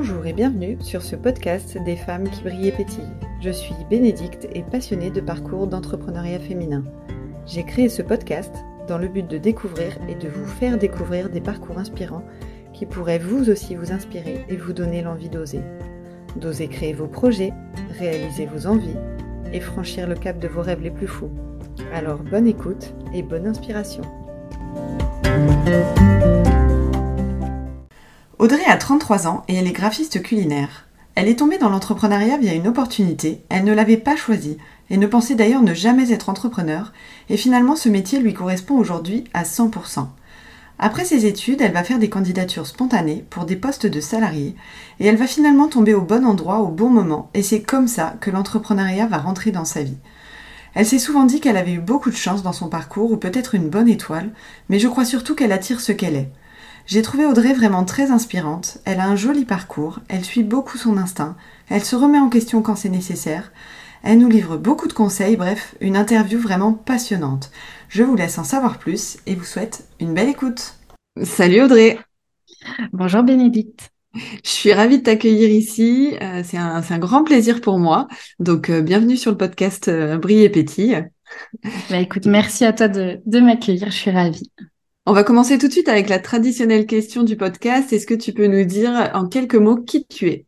Bonjour et bienvenue sur ce podcast des femmes qui brillent et pétillent. Je suis Bénédicte et passionnée de parcours d'entrepreneuriat féminin. J'ai créé ce podcast dans le but de découvrir et de vous faire découvrir des parcours inspirants qui pourraient vous aussi vous inspirer et vous donner l'envie d'oser. D'oser créer vos projets, réaliser vos envies et franchir le cap de vos rêves les plus fous. Alors bonne écoute et bonne inspiration. Audrey a 33 ans et elle est graphiste culinaire. Elle est tombée dans l'entrepreneuriat via une opportunité, elle ne l'avait pas choisie et ne pensait d'ailleurs ne jamais être entrepreneur, et finalement ce métier lui correspond aujourd'hui à 100%. Après ses études, elle va faire des candidatures spontanées pour des postes de salariés, et elle va finalement tomber au bon endroit au bon moment, et c'est comme ça que l'entrepreneuriat va rentrer dans sa vie. Elle s'est souvent dit qu'elle avait eu beaucoup de chance dans son parcours, ou peut-être une bonne étoile, mais je crois surtout qu'elle attire ce qu'elle est. J'ai trouvé Audrey vraiment très inspirante, elle a un joli parcours, elle suit beaucoup son instinct, elle se remet en question quand c'est nécessaire, elle nous livre beaucoup de conseils, bref, une interview vraiment passionnante. Je vous laisse en savoir plus et vous souhaite une belle écoute. Salut Audrey Bonjour Bénédicte je suis ravie de t'accueillir ici. Euh, c'est un, grand plaisir pour moi. Donc, euh, bienvenue sur le podcast euh, Brille et Pétille. Bah, écoute, merci à toi de, de m'accueillir. Je suis ravie. On va commencer tout de suite avec la traditionnelle question du podcast. Est-ce que tu peux nous dire en quelques mots qui tu es?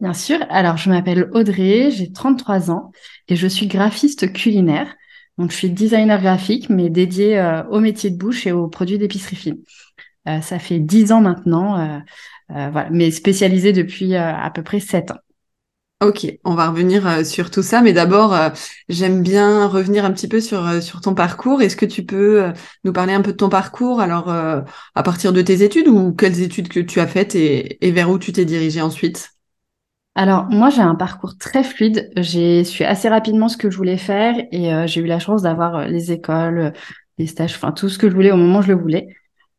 Bien sûr. Alors, je m'appelle Audrey, j'ai 33 ans et je suis graphiste culinaire. Donc, je suis designer graphique, mais dédié euh, au métier de bouche et aux produits d'épicerie fine. Euh, ça fait 10 ans maintenant, euh, voilà, mais spécialisée depuis à peu près 7 ans. Ok, on va revenir euh, sur tout ça, mais d'abord, euh, j'aime bien revenir un petit peu sur, euh, ton parcours. Est-ce que tu peux nous parler un peu de ton parcours, alors à partir de tes études ou quelles études que tu as faites et, vers où tu t'es dirigée ensuite? Alors moi j'ai un parcours très fluide. J'ai su assez rapidement ce que je voulais faire et j'ai eu la chance d'avoir les écoles, les stages, enfin tout ce que je voulais au moment où je le voulais.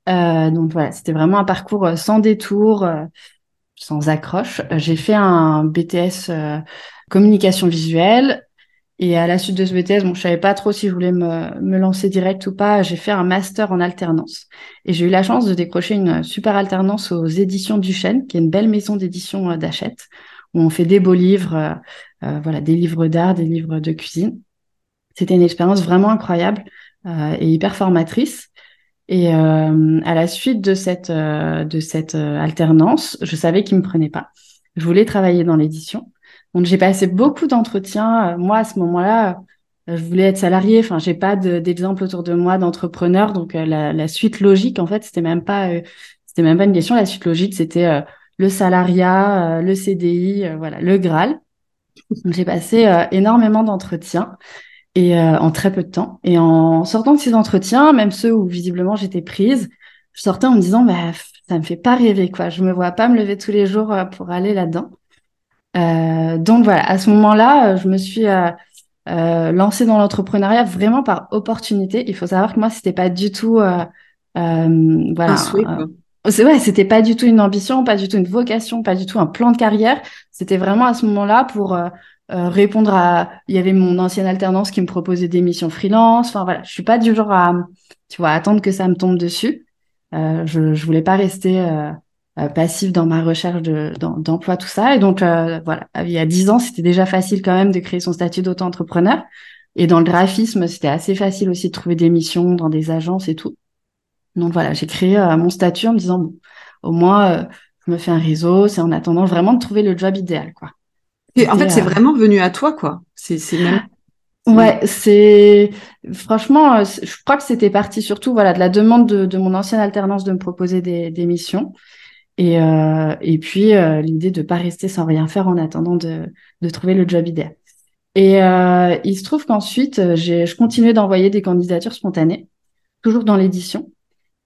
donc voilà, c'était vraiment un parcours sans détour sans accroche. Euh, j'ai fait un BTS euh, communication visuelle. Et à la suite de ce BTS, bon, je savais pas trop si je voulais me, me lancer direct ou pas. J'ai fait un master en alternance. Et j'ai eu la chance de décrocher une super alternance aux éditions Duchesne, qui est une belle maison d'édition euh, d'Achète, où on fait des beaux livres, voilà, des livres d'art, des livres de cuisine. C'était une expérience vraiment incroyable et hyper formatrice. Et euh, à la suite de cette, euh, de cette euh, alternance, je savais qu'il me prenait pas. Je voulais travailler dans l'édition. Donc j'ai passé beaucoup d'entretiens. Moi, à ce moment-là, je voulais être salarié. Enfin, j'ai pas d'exemple autour de moi d'entrepreneurs. Donc la, la, suite logique, en fait, c'était même pas, c'était même pas une question. La suite logique, c'était le salariat, le CDI, voilà, le Graal. J'ai passé énormément d'entretiens et euh, en très peu de temps. Et en sortant de ces entretiens, même ceux où visiblement j'étais prise, je sortais en me disant bah ça me fait pas rêver quoi. Je me vois pas me lever tous les jours euh, pour aller là-dedans. Euh, donc voilà, à ce moment-là, je me suis euh, lancée dans l'entrepreneuriat vraiment par opportunité. Il faut savoir que moi c'était pas du tout voilà. c'est ouais, c'était pas du tout une ambition, pas du tout une vocation, pas du tout un plan de carrière. C'était vraiment à ce moment-là pour euh, répondre à il y avait mon ancienne alternance qui me proposait des missions freelance. Enfin voilà je suis pas du genre à tu vois attendre que ça me tombe dessus. Euh, je je voulais pas rester euh, euh passif dans ma recherche de d'emploi tout ça. Et donc euh, voilà il y a dix ans c'était déjà facile quand même de créer son statut d'auto-entrepreneur. Et dans le graphisme c'était assez facile aussi de trouver des missions dans des agences et tout. Donc voilà j'ai créé mon statut en me disant bon au moins je me fais un réseau. C'est en attendant vraiment de trouver le job idéal quoi en fait, c'est euh, vraiment venu à toi, quoi. C'est même. Ouais, c'est franchement, euh, je crois que c'était parti surtout voilà de la demande de, de, mon ancienne alternance de me proposer des, des missions et euh, et puis euh, l'idée de pas rester sans rien faire en attendant de de trouver le job idéal. Et euh, il se trouve qu'ensuite j'ai je continuais d'envoyer des candidatures spontanées, toujours dans l'édition,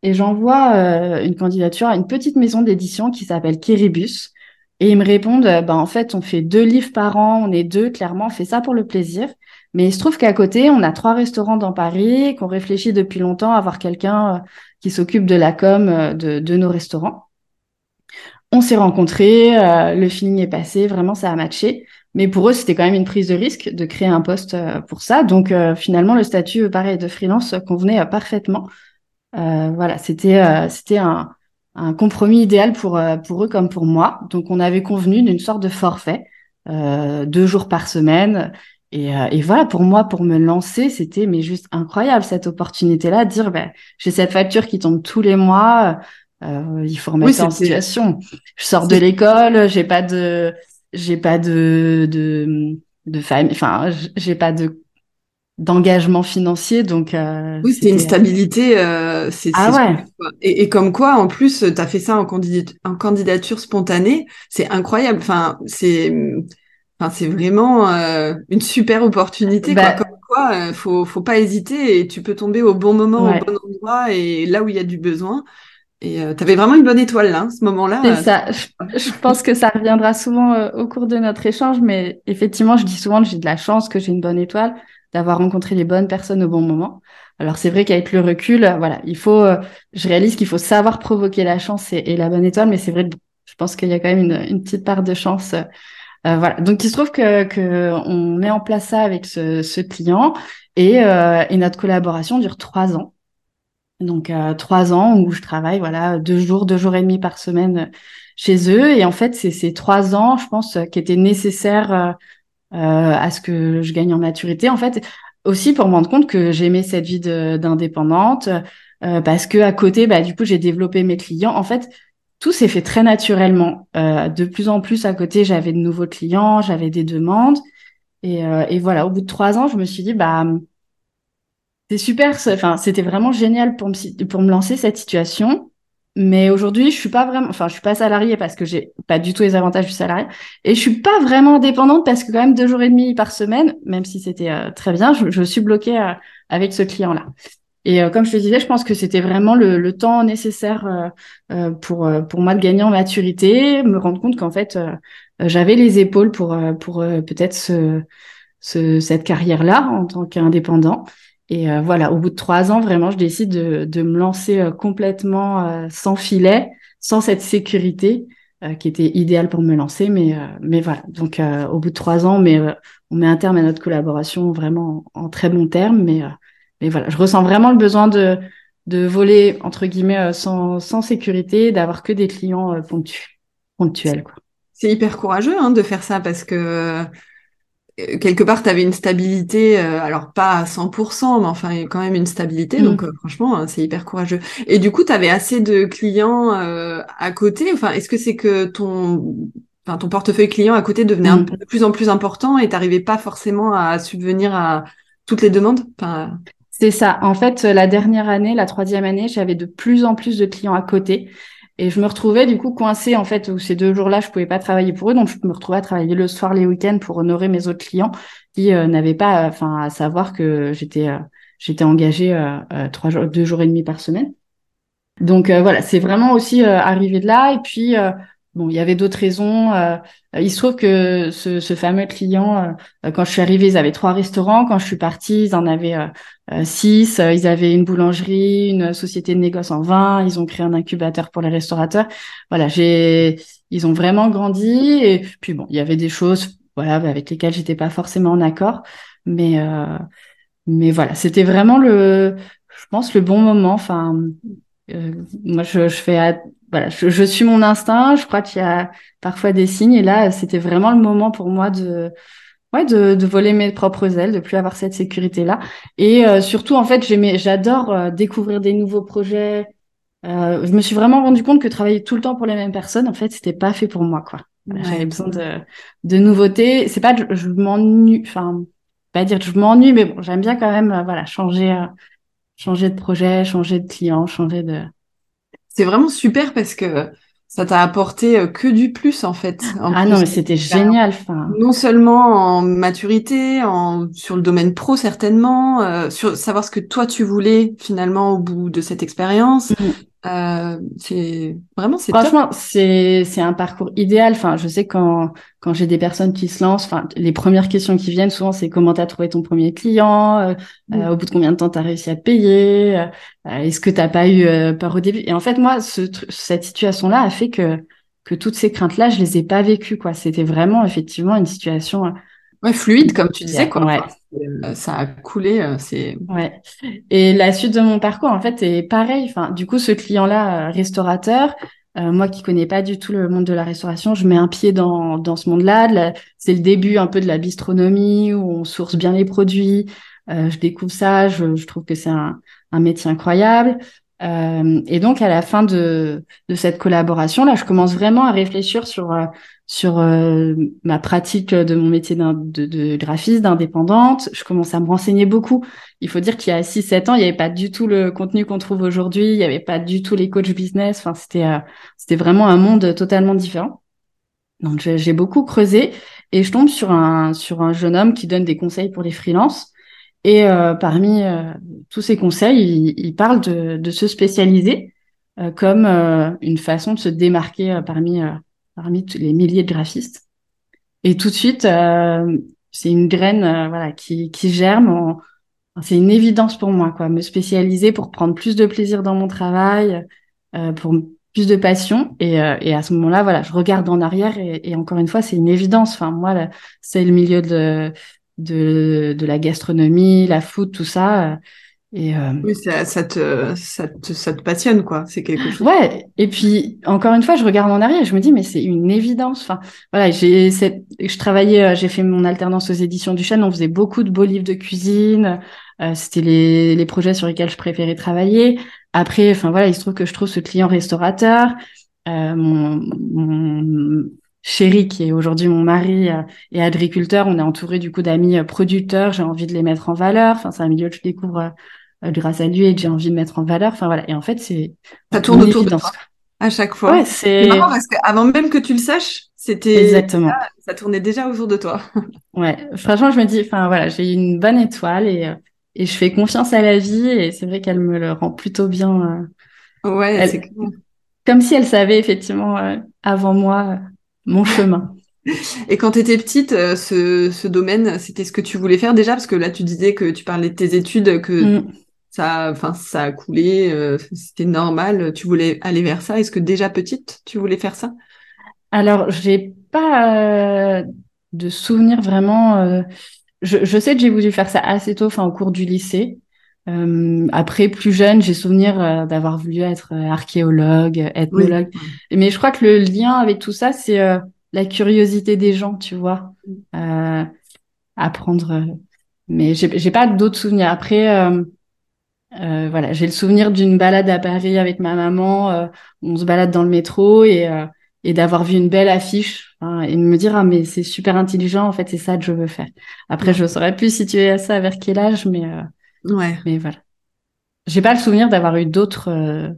et j'envoie une candidature à une petite maison d'édition qui s'appelle Kiribus et ils me répondent, bah, en fait, on fait deux livres par an, on est deux, clairement, on fait ça pour le plaisir. Mais il se trouve qu'à côté, on a trois restaurants dans Paris, qu'on réfléchit depuis longtemps à avoir quelqu'un euh, qui s'occupe de la com euh, de, de nos restaurants. On s'est rencontrés, euh, le feeling est passé, vraiment ça a matché. Mais pour eux, c'était quand même une prise de risque de créer un poste pour ça. Donc finalement, le statut pareil de freelance convenait parfaitement. voilà, c'était c'était un, un compromis idéal pour, pour eux comme pour moi. Donc, on avait convenu d'une sorte de forfait, deux jours par semaine. Et, et, voilà, pour moi, pour me lancer, c'était mais juste incroyable cette opportunité-là, de dire ben, j'ai cette facture qui tombe tous les mois, euh, il faut remettre en situation. Je sors de l'école, j'ai pas de, j'ai pas de, de, de famille, enfin, j'ai pas de d'engagement financier, donc. Euh, oui, c'était une stabilité. Euh, c'est, ah ouais. Et, et, comme quoi, en plus, tu as fait ça en, en candidature spontanée, c'est incroyable. Enfin, c'est, enfin, c'est vraiment euh, une super opportunité. quoi. Bah comme quoi, euh, faut, faut pas hésiter et tu peux tomber au bon moment, au bon endroit et là où il y a du besoin. Et euh, tu avais vraiment une bonne étoile là, ce moment-là. C'est ça. Je, pense que ça reviendra souvent euh, au cours de notre échange, mais effectivement, je dis souvent que j'ai de la chance, que j'ai une bonne étoile, d'avoir rencontré les bonnes personnes au bon moment. Alors c'est vrai qu'avec le recul, euh, voilà, il faut. je réalise qu'il faut savoir provoquer la chance et, la bonne étoile, mais c'est vrai je pense qu'il y a quand même une, petite part de chance. voilà. Donc il se trouve que, que on met en place ça avec ce, ce client et, et notre collaboration dure trois ans. Donc euh, trois ans où je travaille voilà deux jours, deux jours et demi par semaine euh, chez eux. Et en fait, c'est ces trois ans, je pense, euh, qui étaient nécessaires euh, à ce que je gagne en maturité. En fait, aussi pour me rendre compte que j'aimais cette vie d'indépendante, parce que à côté, bah, du coup, j'ai développé mes clients. En fait, tout s'est fait très naturellement. de plus en plus à côté, j'avais de nouveaux clients, j'avais des demandes. Et, et voilà, au bout de trois ans, je me suis dit, bah c'est super. Enfin, c'était vraiment génial pour me, pour me lancer cette situation. Mais aujourd'hui, je suis pas vraiment, enfin, je suis pas salariée parce que j'ai pas du tout les avantages du salarié. Et je suis pas vraiment indépendante parce que quand même deux jours et demi par semaine, même si c'était euh, très bien, je, suis bloquée euh, avec ce client-là. Et euh, comme je te disais, je pense que c'était vraiment le, le, temps nécessaire pour pour moi de gagner en maturité, me rendre compte qu'en fait j'avais les épaules pour pour peut-être ce, ce, cette carrière-là en tant qu'indépendant. Et euh, voilà, au bout de trois ans, vraiment, je décide de, de me lancer euh, complètement euh, sans filet, sans cette sécurité qui était idéale pour me lancer. Mais, mais voilà, donc au bout de trois ans, mais, on met un terme à notre collaboration vraiment en, très bon terme. Mais, mais voilà, je ressens vraiment le besoin de, de voler, entre guillemets, sans, sans sécurité, d'avoir que des clients ponctuels. Quoi. C'est hyper courageux hein, de faire ça parce que euh, quelque part, tu avais une stabilité, euh, alors pas à 100%, mais enfin, quand même une stabilité. Donc, mm. euh, franchement, hein, c'est hyper courageux. Et du coup, tu avais assez de clients à côté? Enfin, est-ce que c'est que ton, enfin, ton portefeuille client à côté devenait mm. de plus en plus important et t'arrivais pas forcément à subvenir à toutes les demandes? Enfin... C'est ça. En fait, la dernière année, la troisième année, j'avais de plus en plus de clients à côté. Et je me retrouvais du coup coincée en fait où ces deux jours-là je pouvais pas travailler pour eux, donc je me retrouvais à travailler le soir, les week-ends pour honorer mes autres clients qui euh, n'avaient pas, enfin, à savoir que j'étais euh, j'étais engagée euh, trois jours, deux jours et demi par semaine. Donc voilà, c'est vraiment aussi arrivé de là. Et puis Bon, il y avait d'autres raisons. Euh, il se trouve que ce, ce fameux client, euh, quand je suis arrivée, ils avaient trois restaurants. Quand je suis partie, ils en avaient euh, six. Ils avaient une boulangerie, une société de négoce en vin. Ils ont créé un incubateur pour les restaurateurs. Voilà, j'ai, ils ont vraiment grandi. Et puis bon, il y avait des choses, voilà, avec lesquelles j'étais pas forcément en accord, mais mais voilà, c'était vraiment le, je pense le bon moment. Enfin, moi, je, je fais voilà, je, suis mon instinct. Je crois qu'il y a parfois des signes. Et là, c'était vraiment le moment pour moi de, ouais, de, de voler mes propres ailes, de plus avoir cette sécurité-là. Et euh, surtout, en fait, j'adore euh, découvrir des nouveaux projets. Euh, je me suis vraiment rendu compte que travailler tout le temps pour les mêmes personnes, en fait, c'était pas fait pour moi, quoi. J'avais besoin de, de nouveautés. C'est pas, je, je m'ennuie, enfin, pas dire que je m'ennuie, mais bon, j'aime bien quand même, voilà, changer, changer de projet, changer de client, changer de, c'est vraiment super parce que ça t'a apporté euh, que du plus en fait. ah non, mais c'était génial. Non seulement en maturité, en sur le domaine pro certainement, euh, sur savoir ce que toi tu voulais finalement au bout de cette expérience, mm. Euh, c'est vraiment c'est franchement c'est c'est un parcours idéal. Enfin, je sais quand quand j'ai des personnes qui se lancent, enfin les premières questions qui viennent souvent c'est comment t'as trouvé ton premier client, euh, mm. euh, au bout de combien de temps t'as réussi à te payer, est-ce que t'as pas eu peur au début? Et en fait moi ce, cette situation là a fait que que toutes ces craintes là je les ai pas vécues quoi. C'était vraiment effectivement une situation Ouais, fluide, comme tu disais, quoi. Ouais. Euh, ça a coulé, euh, c'est. Ouais. Et la suite de mon parcours, en fait, est pareil. Enfin, du coup, ce client-là, euh, restaurateur, moi qui connais pas du tout le monde de la restauration, je mets un pied dans, dans ce monde-là. C'est le début un peu de la bistronomie où on source bien les produits. je découvre ça, je, je trouve que c'est un, un métier incroyable. Euh, et donc à la fin de, de cette collaboration là, je commence vraiment à réfléchir sur euh, sur euh, ma pratique de mon métier de, de graphiste, d'indépendante. Je commence à me renseigner beaucoup. Il faut dire qu'il y a 6-7 ans, il n'y avait pas du tout le contenu qu'on trouve aujourd'hui. Il n'y avait pas du tout les coachs business. Enfin, c'était c'était vraiment un monde totalement différent. Donc j'ai beaucoup creusé et je tombe sur un sur un jeune homme qui donne des conseils pour les freelances. Et euh, parmi euh, tous ces conseils, il, parle de, de, se spécialiser euh, comme une façon de se démarquer parmi, parmi les milliers de graphistes. Et tout de suite, c'est une graine voilà, qui, qui germe. C'est une évidence pour moi, quoi, me spécialiser pour prendre plus de plaisir dans mon travail, pour plus de passion. Et, et à ce moment-là, voilà, je regarde en arrière et, et encore une fois, c'est une évidence. Enfin, moi, c'est le milieu de de, de la gastronomie, la food, tout ça. Et, euh... Oui, ça, ça, te, ça, te, ça te passionne, quoi. C'est quelque chose. Ouais. Et puis, encore une fois, je regarde en arrière et je me dis, mais c'est une évidence. Enfin, voilà, j'ai, je travaillais, euh, j'ai fait mon alternance aux éditions du Chêne. On faisait beaucoup de beaux livres de cuisine. Euh, c'était les, les projets sur lesquels je préférais travailler. Après, enfin, voilà, il se trouve que je trouve ce client restaurateur. Euh, mon, mon, chéri, qui est aujourd'hui mon mari, euh, est agriculteur. On est entouré du coup d'amis euh, producteurs. J'ai envie de les mettre en valeur. Enfin, c'est un milieu que je découvre euh, grâce à lui et que j'ai envie de mettre en valeur. Enfin voilà. Et en fait, c'est ça tourne autour de toi à chaque fois. Ouais, c'est marrant parce qu'avant même que tu le saches, c'était exactement. Ça, tournait déjà autour de toi. ouais. Franchement, je me dis, enfin voilà, j'ai une bonne étoile et et je fais confiance à la vie et c'est vrai qu'elle me le rend plutôt bien. ouais, c'est comme si elle savait effectivement avant moi mon chemin. Et quand tu étais petite, euh, ce, ce domaine, c'était ce que tu voulais faire déjà? Parce que là, tu disais que tu parlais de tes études, que mm. Ça, enfin, ça a coulé, euh, c'était normal, tu voulais aller vers ça. Est-ce que déjà petite, tu voulais faire ça? Alors, j'ai pas euh, de souvenir vraiment. Je, je, sais que j'ai voulu faire ça assez tôt, enfin, au cours du lycée. après, plus jeune, j'ai souvenir d'avoir voulu être archéologue, ethnologue. Mais je crois que le lien avec tout ça, c'est la curiosité des gens, tu vois. Euh, apprendre. Mais j'ai pas d'autres souvenirs. Après, euh, euh, voilà, j'ai le souvenir d'une balade à Paris avec ma maman. on se balade dans le métro et, et d'avoir vu une belle affiche hein, et de me dire ah mais c'est super intelligent. En fait, c'est ça que je veux faire. Après, je saurais plus situer à ça vers quel âge, mais ouais. Mais voilà. J'ai pas le souvenir d'avoir eu d'autres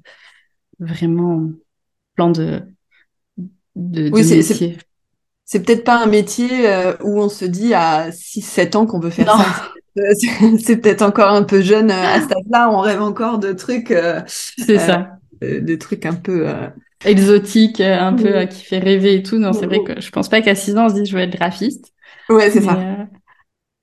vraiment plans de de, oui, métier c'est peut-être pas un métier euh, où on se dit à 6-7 ans qu'on veut faire ça. C'est peut-être encore un peu jeune euh, à ce stade-là, on rêve encore de trucs. Euh, c'est ça. Des trucs un peu. Exotiques, un peu qui fait rêver et tout. Non, c'est vrai que je pense pas qu'à 6 ans on se dise je veux être graphiste. Ouais, c'est ça.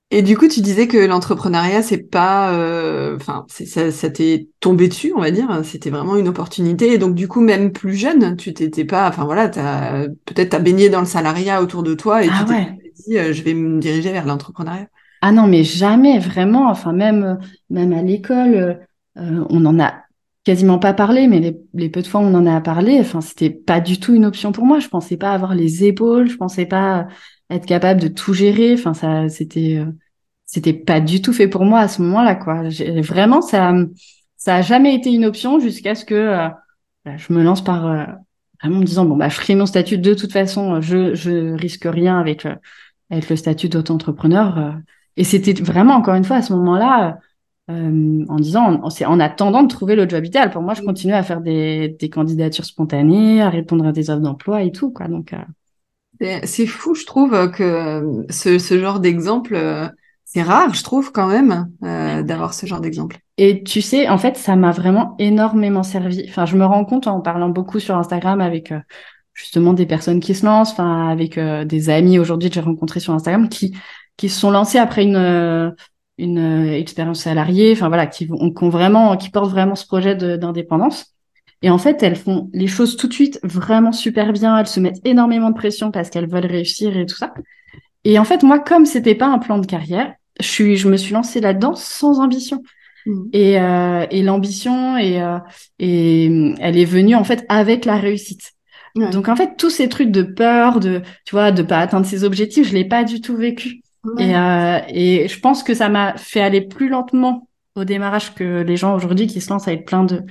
Et du coup, tu disais que l'entrepreneuriat, c'est pas, euh, enfin, ça, ça t'est tombé dessus, on va dire. C'était vraiment une opportunité. Et donc, du coup, même plus jeune, tu t'étais pas, enfin voilà, t'as peut-être t'as baigné dans le salariat autour de toi et ah tu t'es dit, euh, je vais me diriger vers l'entrepreneuriat. Ah non, mais jamais, vraiment. Enfin, même, même à l'école, euh, on en a quasiment pas parlé, mais les, les, peu de fois où on en a parlé, enfin, c'était pas du tout une option pour moi. Je pensais pas avoir les épaules, je pensais pas être capable de tout gérer. Enfin, ça, c'était, euh, c'était pas du tout fait pour moi à ce moment-là, quoi. Vraiment, ça, ça a jamais été une option jusqu'à ce que euh, je me lance par euh, vraiment me disant bon bah je ferai mon statut de toute façon, je je risque rien avec avec le statut d'auto-entrepreneur. Et c'était vraiment encore une fois à ce moment-là. en disant, en, en attendant de trouver le job idéal. Pour moi, je continuais à faire des, des candidatures spontanées, à répondre à des offres d'emploi et tout, quoi. Donc, c'est fou, je trouve, que ce, ce genre d'exemple, euh, c'est rare, je trouve, quand même, euh, d'avoir ce genre d'exemple. Et tu sais, en fait, ça m'a vraiment énormément servi. Enfin, je me rends compte en parlant beaucoup sur Instagram avec euh, justement des personnes qui se lancent, enfin, avec des amis aujourd'hui que j'ai rencontrés sur Instagram qui, qui se sont lancés après une, une expérience salariée, enfin voilà, qui, qui ont vraiment, qui portent vraiment ce projet d'indépendance. Et en fait, elles font les choses tout de suite vraiment super bien. Elles se mettent énormément de pression parce qu'elles veulent réussir et tout ça. et en fait, moi, comme c'était pas un plan de carrière, je suis, je me suis lancée là-dedans sans ambition. Mmh. Et, euh, et l'ambition et, euh, et elle est venue en fait avec la réussite. Donc en fait tous ces trucs de peur, de tu vois, de pas atteindre ses objectifs, je l'ai pas du tout vécu. Et, euh, et je pense que ça m'a fait aller plus lentement au démarrage que les gens aujourd'hui qui se lancent avec plein de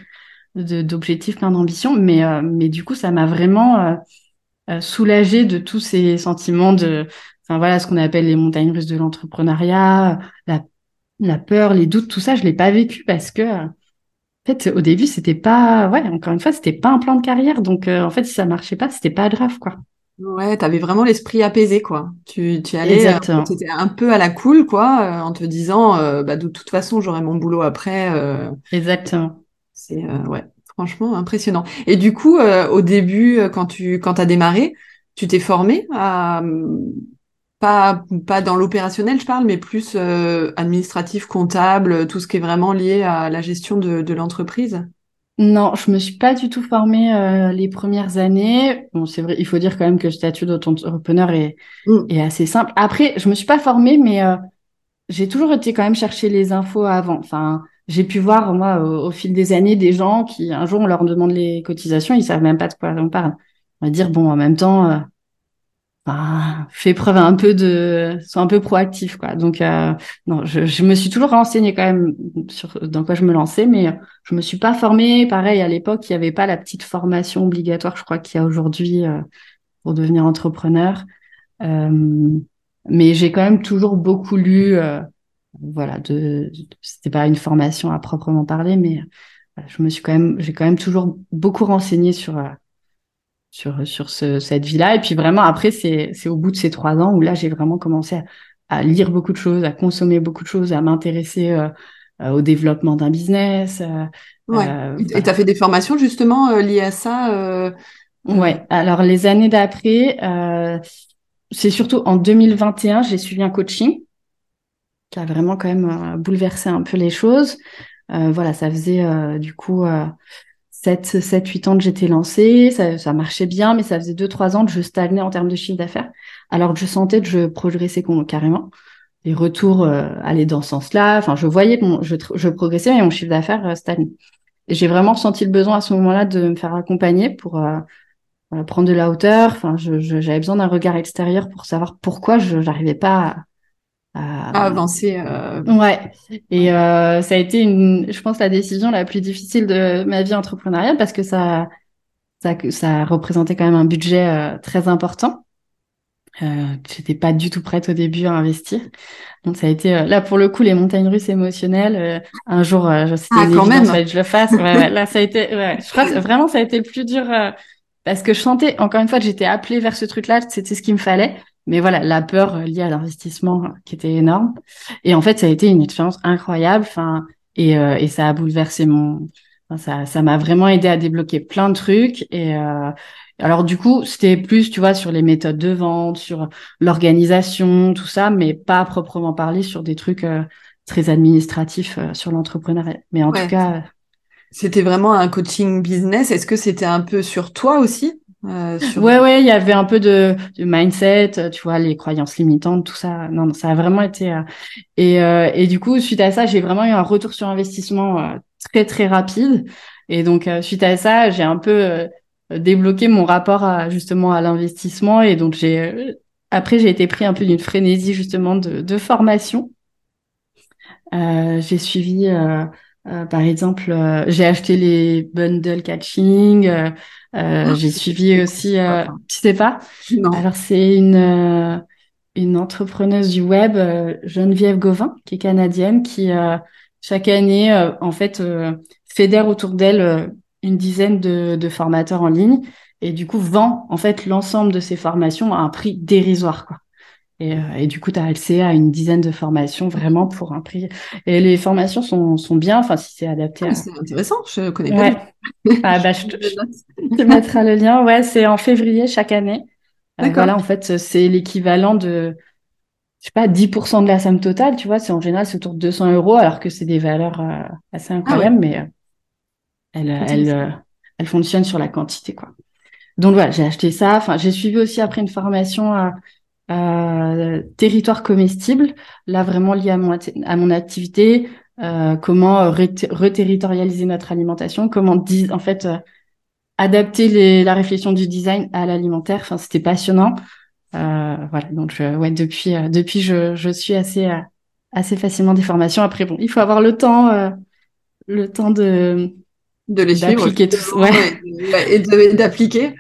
d'objectifs, plein d'ambitions. Mais euh, mais du coup ça m'a vraiment euh, euh, soulagé de tous ces sentiments de, enfin voilà ce qu'on appelle les montagnes russes de l'entrepreneuriat, la la peur, les doutes, tout ça, je l'ai pas vécu parce que en fait, au début, c'était pas, ouais, encore une fois, c'était pas un plan de carrière. Donc, en fait, si ça marchait pas, c'était pas grave, quoi. Ouais, t'avais vraiment l'esprit apaisé, quoi. Tu, tu allais, euh, étais un peu à la cool, quoi, euh, en te disant, euh, bah, de toute façon, j'aurai mon boulot après. Exactement. C'est, ouais, franchement impressionnant. Et du coup, au début, quand tu, quand t'as démarré, tu t'es formé à, pas, pas dans l'opérationnel, je parle, mais plus administratif, comptable, tout ce qui est vraiment lié à la gestion de, de l'entreprise? Non, je me suis pas du tout formée euh, les premières années. Bon, c'est vrai, il faut dire quand même que le statut d'entrepreneur est, mm. est assez simple. Après, je me suis pas formée, mais euh, j'ai toujours été quand même chercher les infos avant. Enfin, j'ai pu voir moi au, fil des années des gens qui un jour on leur demande les cotisations, ils savent même pas de quoi on parle. On va dire bon, en même temps, euh, bah, fais preuve un peu de, sois un peu proactif, quoi. Donc, euh, non, je, je, me suis toujours renseignée quand même sur dans quoi je me lançais, mais je me suis pas formée. Pareil, à l'époque, il y avait pas la petite formation obligatoire, je crois qu'il y a aujourd'hui euh, pour devenir entrepreneur. Euh, mais j'ai quand même toujours beaucoup lu, euh, voilà, de, c'était pas une formation à proprement parler, mais je me suis quand même, j'ai quand même toujours beaucoup renseigné sur sur, sur ce, cette vie-là. Et puis vraiment, après, c'est, c'est au bout de ces trois ans où là, j'ai vraiment commencé à, lire beaucoup de choses, à consommer beaucoup de choses, à m'intéresser euh, euh, au développement d'un business. Euh, ouais. et tu as fait des formations justement liées à ça Ouais, alors les années d'après, c'est surtout en 2021, j'ai suivi un coaching qui a vraiment quand même bouleversé un peu les choses. voilà, ça faisait du coup 7, 7, 8 ans que j'étais lancée, ça, ça, marchait bien, mais ça faisait 2, 3 ans que je stagnais en termes de chiffre d'affaires, alors que je sentais que je progressais carrément. Les retours euh, allaient dans ce sens-là. Enfin, je voyais que je, je, progressais, mais mon chiffre d'affaires euh, stagnait. J'ai vraiment senti le besoin à ce moment-là de me faire accompagner pour euh, prendre de la hauteur. Enfin, j'avais besoin d'un regard extérieur pour savoir pourquoi je n'arrivais pas à, à avancer. Euh... Ouais. Et euh, ça a été une, je pense, la décision la plus difficile de ma vie entrepreneuriale parce que ça, ça, ça représentait quand même un budget euh, très important. Euh, J'étais pas du tout prête au début à investir. Donc ça a été euh, là pour le coup les montagnes russes émotionnelles. Euh, un jour, c'était ah, quand même. que je le fasse. Ouais, ouais, là ça a été, ouais, je crois que vraiment ça a été le plus dur parce que je sentais encore une fois que j'étais appelée vers ce truc-là. C'était ce qu'il me fallait. Mais voilà, la peur liée à l'investissement qui était énorme. Et en fait, ça a été une expérience incroyable. Enfin, et, euh, et ça a bouleversé mon. ça, ça m'a vraiment aidé à débloquer plein de trucs. Et euh, alors du coup, c'était plus, tu vois, sur les méthodes de vente, sur l'organisation, tout ça, mais pas à proprement parler sur des trucs euh, très administratifs sur l'entrepreneuriat. Mais en tout cas. C'était vraiment un coaching business. Est-ce que c'était un peu sur toi aussi? Euh, Ouais, ouais, il y avait un peu de, de, mindset, euh, tu vois, les croyances limitantes, tout ça. Non, non ça a vraiment été. Euh, et, euh, et du coup, suite à ça, j'ai vraiment eu un retour sur investissement euh, très très rapide. Et donc, suite à ça, j'ai un peu débloqué mon rapport à, justement à l'investissement. Et donc, j'ai après, j'ai été pris un peu d'une frénésie justement de, de formation. j'ai suivi euh, par exemple, euh, j'ai acheté les bundle catching. Euh, ah, j'ai suivi aussi. tu sais pas? Non. Alors c'est une une entrepreneuse du web, Geneviève Gauvin, qui est canadienne, qui chaque année en fait fédère autour d'elle une dizaine de, de formateurs en ligne et du coup vend en fait l'ensemble de ces formations à un prix dérisoire quoi. Et, euh, et, du coup, tu as accès à une dizaine de formations vraiment pour un prix. Et les formations sont, sont bien, enfin, si c'est adapté ah, à. C'est intéressant, je connais pas. ah, bah, je, te, je te mettrai le lien. Ouais, c'est en février chaque année. Euh, voilà, en fait, c'est l'équivalent de, je sais pas, 10% de la somme totale, tu vois. C'est en général, c'est autour de 200 euros, alors que c'est des valeurs euh, assez ah incroyables, mais euh, elle, elle, elle fonctionne sur la quantité, quoi. Donc voilà, j'ai acheté ça. Enfin, j'ai suivi aussi après une formation à euh, territoire comestible, là vraiment lié à mon, à mon activité, euh, comment reterritorialiser notre alimentation, comment en fait euh, adapter les, la réflexion du design à l'alimentaire. Enfin, c'était passionnant. Euh, voilà, donc je, ouais, depuis depuis je, je suis assez assez facilement des formations. Après bon, il faut avoir le temps le temps de de les suivre tout ouais. et d'appliquer.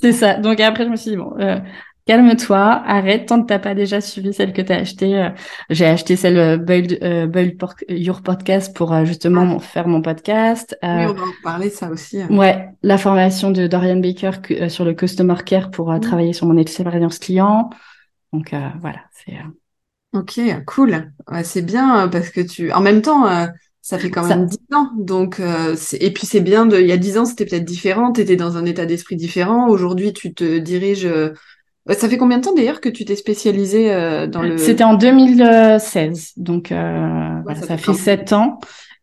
C'est ça. Donc après je me suis dit bon calme-toi, arrête, tant que t'as pas déjà suivi celle que tu as achetée. Euh, j'ai acheté celle euh, Build, euh, Your Podcast pour justement ah. faire mon podcast. oui, on va en parler ça aussi. Hein. Ouais, la formation de Dorian Baker sur le Customer Care pour mm. travailler sur mon expérience client. Donc voilà, c'est... Ok, cool. Ouais, c'est bien parce que tu... En même temps... Ça fait quand même dix ans, donc et puis c'est bien de. Il y a dix ans, c'était peut-être différent. Tu étais dans un état d'esprit différent. Aujourd'hui, tu te diriges ça fait combien de temps d'ailleurs que tu t'es spécialisée euh, dans le... C'était en 2016, donc euh, voilà, ça, fait sept ans.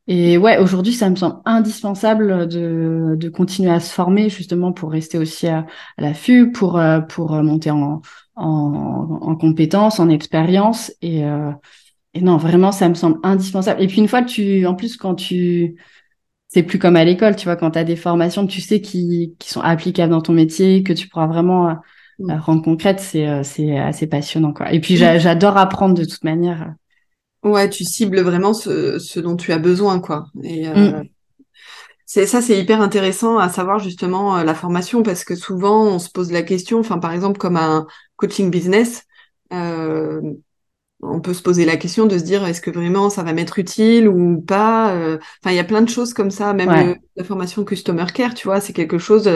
Et ouais, aujourd'hui, ça me semble indispensable de, de continuer à se former justement pour rester aussi à, à l'affût, pour euh, pour monter en en, en compétences, en expérience. Et, et non, vraiment, ça me semble indispensable. Et puis une fois tu, en plus, quand tu c'est plus comme à l'école, tu vois, quand tu as des formations, tu sais qui, qui sont applicables dans ton métier, que tu pourras vraiment la rendre concrète, c'est euh, c'est assez passionnant quoi. Et puis j'adore apprendre de toute manière. Ouais, tu cibles vraiment ce, ce dont tu as besoin quoi. Et euh, mm. c'est ça, c'est hyper intéressant à savoir justement la formation parce que souvent on se pose la question, enfin par exemple comme un coaching business. Euh, on peut se poser la question de se dire est-ce que vraiment ça va m'être utile ou pas. Enfin, il y a plein de choses comme ça. Même la formation customer care, tu vois, c'est quelque chose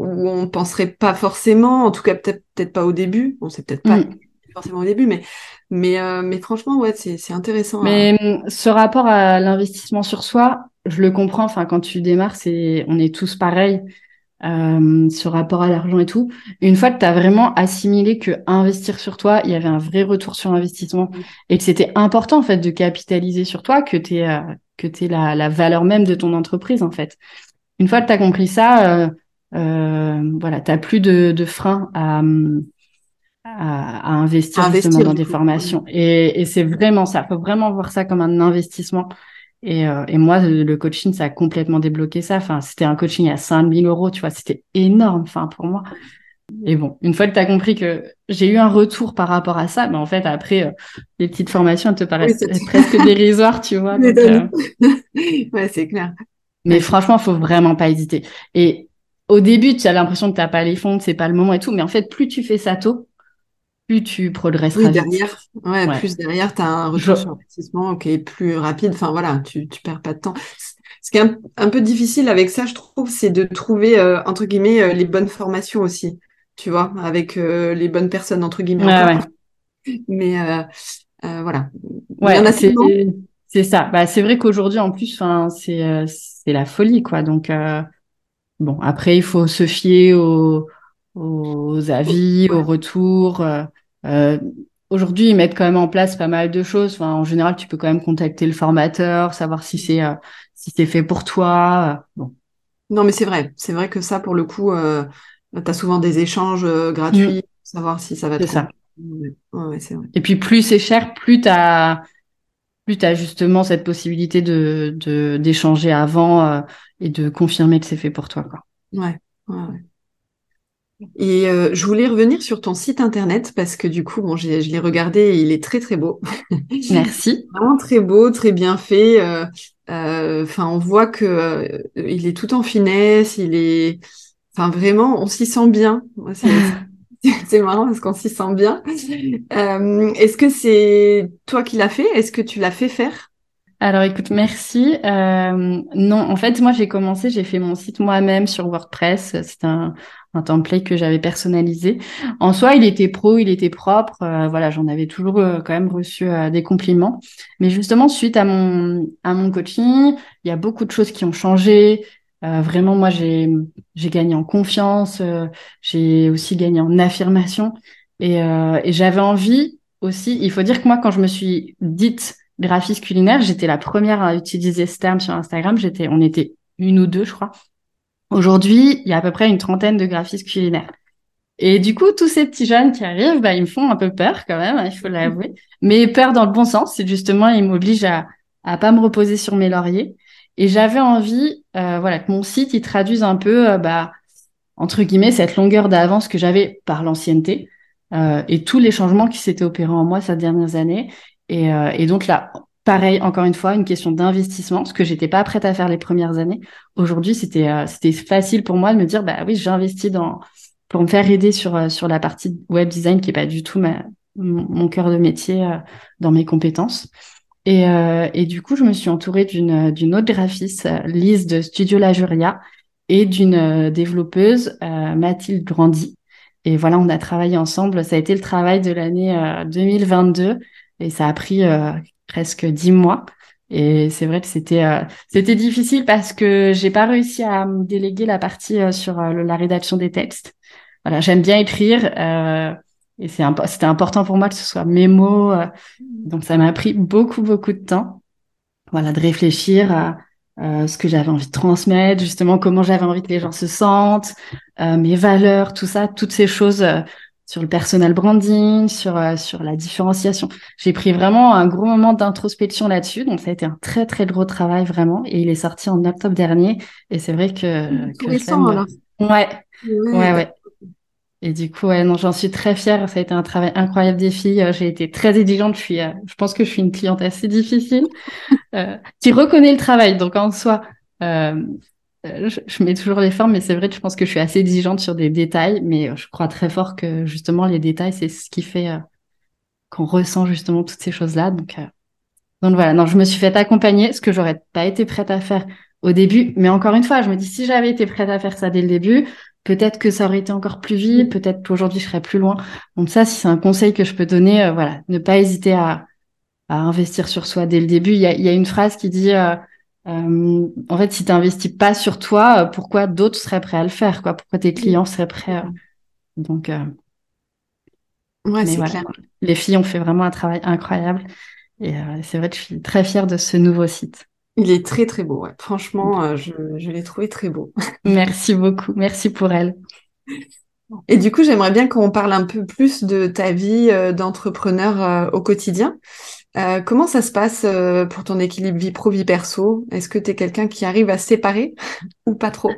où on penserait pas forcément, en tout cas peut-être peut-être pas au début, on sait peut-être pas mm. forcément au début, mais mais euh, mais franchement ouais c'est c'est intéressant. Mais mm, ce rapport à l'investissement sur soi, je le comprends. Enfin quand tu démarres, c'est on est tous pareils. Euh, ce rapport à l'argent et tout. Une fois que tu as vraiment assimilé que investir sur toi, il y avait un vrai retour sur investissement mm. et que c'était important en fait de capitaliser sur toi, que tu es euh, que tu la, la valeur même de ton entreprise en fait. Une fois que tu as compris ça, euh, voilà, tu n'as plus de, de frein à, à, investir, justement dans des formations. Et, et c'est vraiment ça. faut vraiment voir ça comme un investissement. Et, euh, et moi, le coaching, ça a complètement débloqué ça. Enfin, c'était un coaching à 5000 euros, tu vois, c'était énorme, enfin, pour moi. Et bon, une fois que tu as compris que j'ai eu un retour par rapport à ça, mais en fait, après, euh, les petites formations, elles te paraissent presque dérisoires, tu vois. Donc, ouais, c'est clair. Mais franchement, faut vraiment pas hésiter. Et au début, tu as l'impression que tu n'as pas les fonds, c'est pas le moment et tout, mais en fait, plus tu fais ça tôt, plus tu progresseras. Oui, derrière, ouais, plus derrière, tu as un retour sur investissement qui est plus rapide. Enfin, voilà, tu, tu perds pas de temps. Ce qui est un, peu difficile avec ça, je trouve, c'est de trouver, euh, entre guillemets, euh, les bonnes formations aussi, tu vois, avec euh, les bonnes personnes, entre guillemets. Ouais, Mais voilà. Ouais, c'est ça. Bah, c'est vrai qu'aujourd'hui, en plus, c'est c'est la folie, quoi. Donc, Bon, après, il faut se fier aux, aux avis, aux retours. Euh, euh, Aujourd'hui, ils mettent quand même en place pas mal de choses. Enfin, en général, tu peux quand même contacter le formateur, savoir si c'est euh, si c'est fait pour toi. Bon. Non, mais c'est vrai. C'est vrai que ça, pour le coup, euh, tu as souvent des échanges gratuits, mm. savoir si ça va. C'est ça. Ouais, c'est vrai. Et puis, plus c'est cher, plus tu as plus tu as justement cette possibilité de d'échanger avant et de confirmer que c'est fait pour toi. Quoi. Ouais, ouais, ouais. Et euh, je voulais revenir sur ton site internet parce que du coup, bon, je l'ai regardé et il est très très beau. Merci. Vraiment très beau, très bien fait. Euh, euh, enfin, on voit que il est tout en finesse. Il est, enfin vraiment, on s'y sent bien. C'est marrant parce qu'on s'y sent bien. Est-ce que c'est toi qui l'as fait? Est-ce que tu l'as fait faire? Alors écoute, merci. Euh, non, en fait, moi j'ai commencé, j'ai fait mon site moi-même sur WordPress. C'est un, template que j'avais personnalisé. En soi, il était pro, il était propre. Euh, voilà, j'en avais toujours euh, quand même reçu des compliments. Mais justement, suite à mon à mon coaching, il y a beaucoup de choses qui ont changé. Vraiment, moi j'ai gagné en confiance. j'ai aussi gagné en affirmation. Et, et j'avais envie aussi. Il faut dire que moi, quand je me suis dite graphiste culinaire. J'étais la première à utiliser ce terme sur Instagram. J'étais, on était une ou deux, je crois. Aujourd'hui, il y a à peu près une trentaine de graphistes culinaires. Et du coup, tous ces petits jeunes qui arrivent, bah, ils me font un peu peur quand même, il faut l'avouer. Mais peur dans le bon sens, c'est justement, ils m'obligent à, à pas me reposer sur mes lauriers. Et j'avais envie, euh, voilà, que mon site, il traduise un peu, euh, bah, entre guillemets, cette longueur d'avance que j'avais par l'ancienneté euh, et tous les changements qui s'étaient opérés en moi ces dernières années. Et, euh, et donc là, pareil, encore une fois, une question d'investissement, ce que j'étais pas prête à faire les premières années. Aujourd'hui, c'était euh, c'était facile pour moi de me dire, bah oui, j'investis dans pour me faire aider sur sur la partie web design qui est pas du tout ma, mon cœur de métier dans mes compétences. Et, et du coup, je me suis entourée d'une autre graphiste, Lise de Studio La Juria, et d'une développeuse, Mathilde Grandy, et voilà, on a travaillé ensemble. Ça a été le travail de l'année 2022 euh, et ça a pris euh, presque dix mois. Et c'est vrai que c'était euh, c'était difficile parce que j'ai pas réussi à me déléguer la partie sur la rédaction des textes. Voilà, j'aime bien écrire et c'est c'était important pour moi que ce soit mes mots. donc ça m'a pris beaucoup beaucoup de temps. Voilà, de réfléchir à euh, ce que j'avais envie de transmettre, justement comment j'avais envie que les gens se sentent, euh, mes valeurs, tout ça, toutes ces choses euh, sur le personal branding, sur sur la différenciation. J'ai pris vraiment un gros moment d'introspection là-dessus, donc ça a été un très très gros travail vraiment, et il est sorti en octobre dernier, et c'est vrai que, que récent, alors. Ouais, ouais, ouais. Et du coup, ouais, non, j'en suis très fière. Ça a été un travail incroyable des filles. J'ai été très exigeante. Je suis, je pense que je suis une cliente assez difficile. euh, qui reconnaît le travail. Donc en soi, euh, je, mets toujours les formes, mais c'est vrai que je pense que je suis assez exigeante sur des détails, mais je crois très fort que justement les détails, c'est ce qui fait euh, qu'on ressent justement toutes ces choses-là. Donc, euh, donc voilà, non, je me suis fait accompagner, ce que j'aurais pas été prête à faire au début, mais encore une fois, je me dis si j'avais été prête à faire ça dès le début, peut-être que ça aurait été encore plus vite, peut-être qu'aujourd'hui je serais plus loin. Donc ça, si c'est un conseil que je peux donner, euh, voilà, ne pas hésiter à, à investir sur soi dès le début. Il y a, il y a une phrase qui dit euh, euh, en fait, si tu n'investis pas sur toi, euh, pourquoi d'autres seraient prêts à le faire quoi? Pourquoi tes clients seraient prêts Donc, ouais, c'est clair. Les filles ont fait vraiment un travail incroyable. Et c'est vrai que je suis très fière de ce nouveau site. Il est très très beau, ouais. franchement, je, je l'ai trouvé très beau. Merci beaucoup, merci pour elle. Et du coup, j'aimerais bien qu'on parle un peu plus de ta vie d'entrepreneur au quotidien. Euh, comment ça se passe euh, pour ton équilibre vie pro, vie perso? Est-ce que tu es quelqu'un qui arrive à séparer ou pas trop?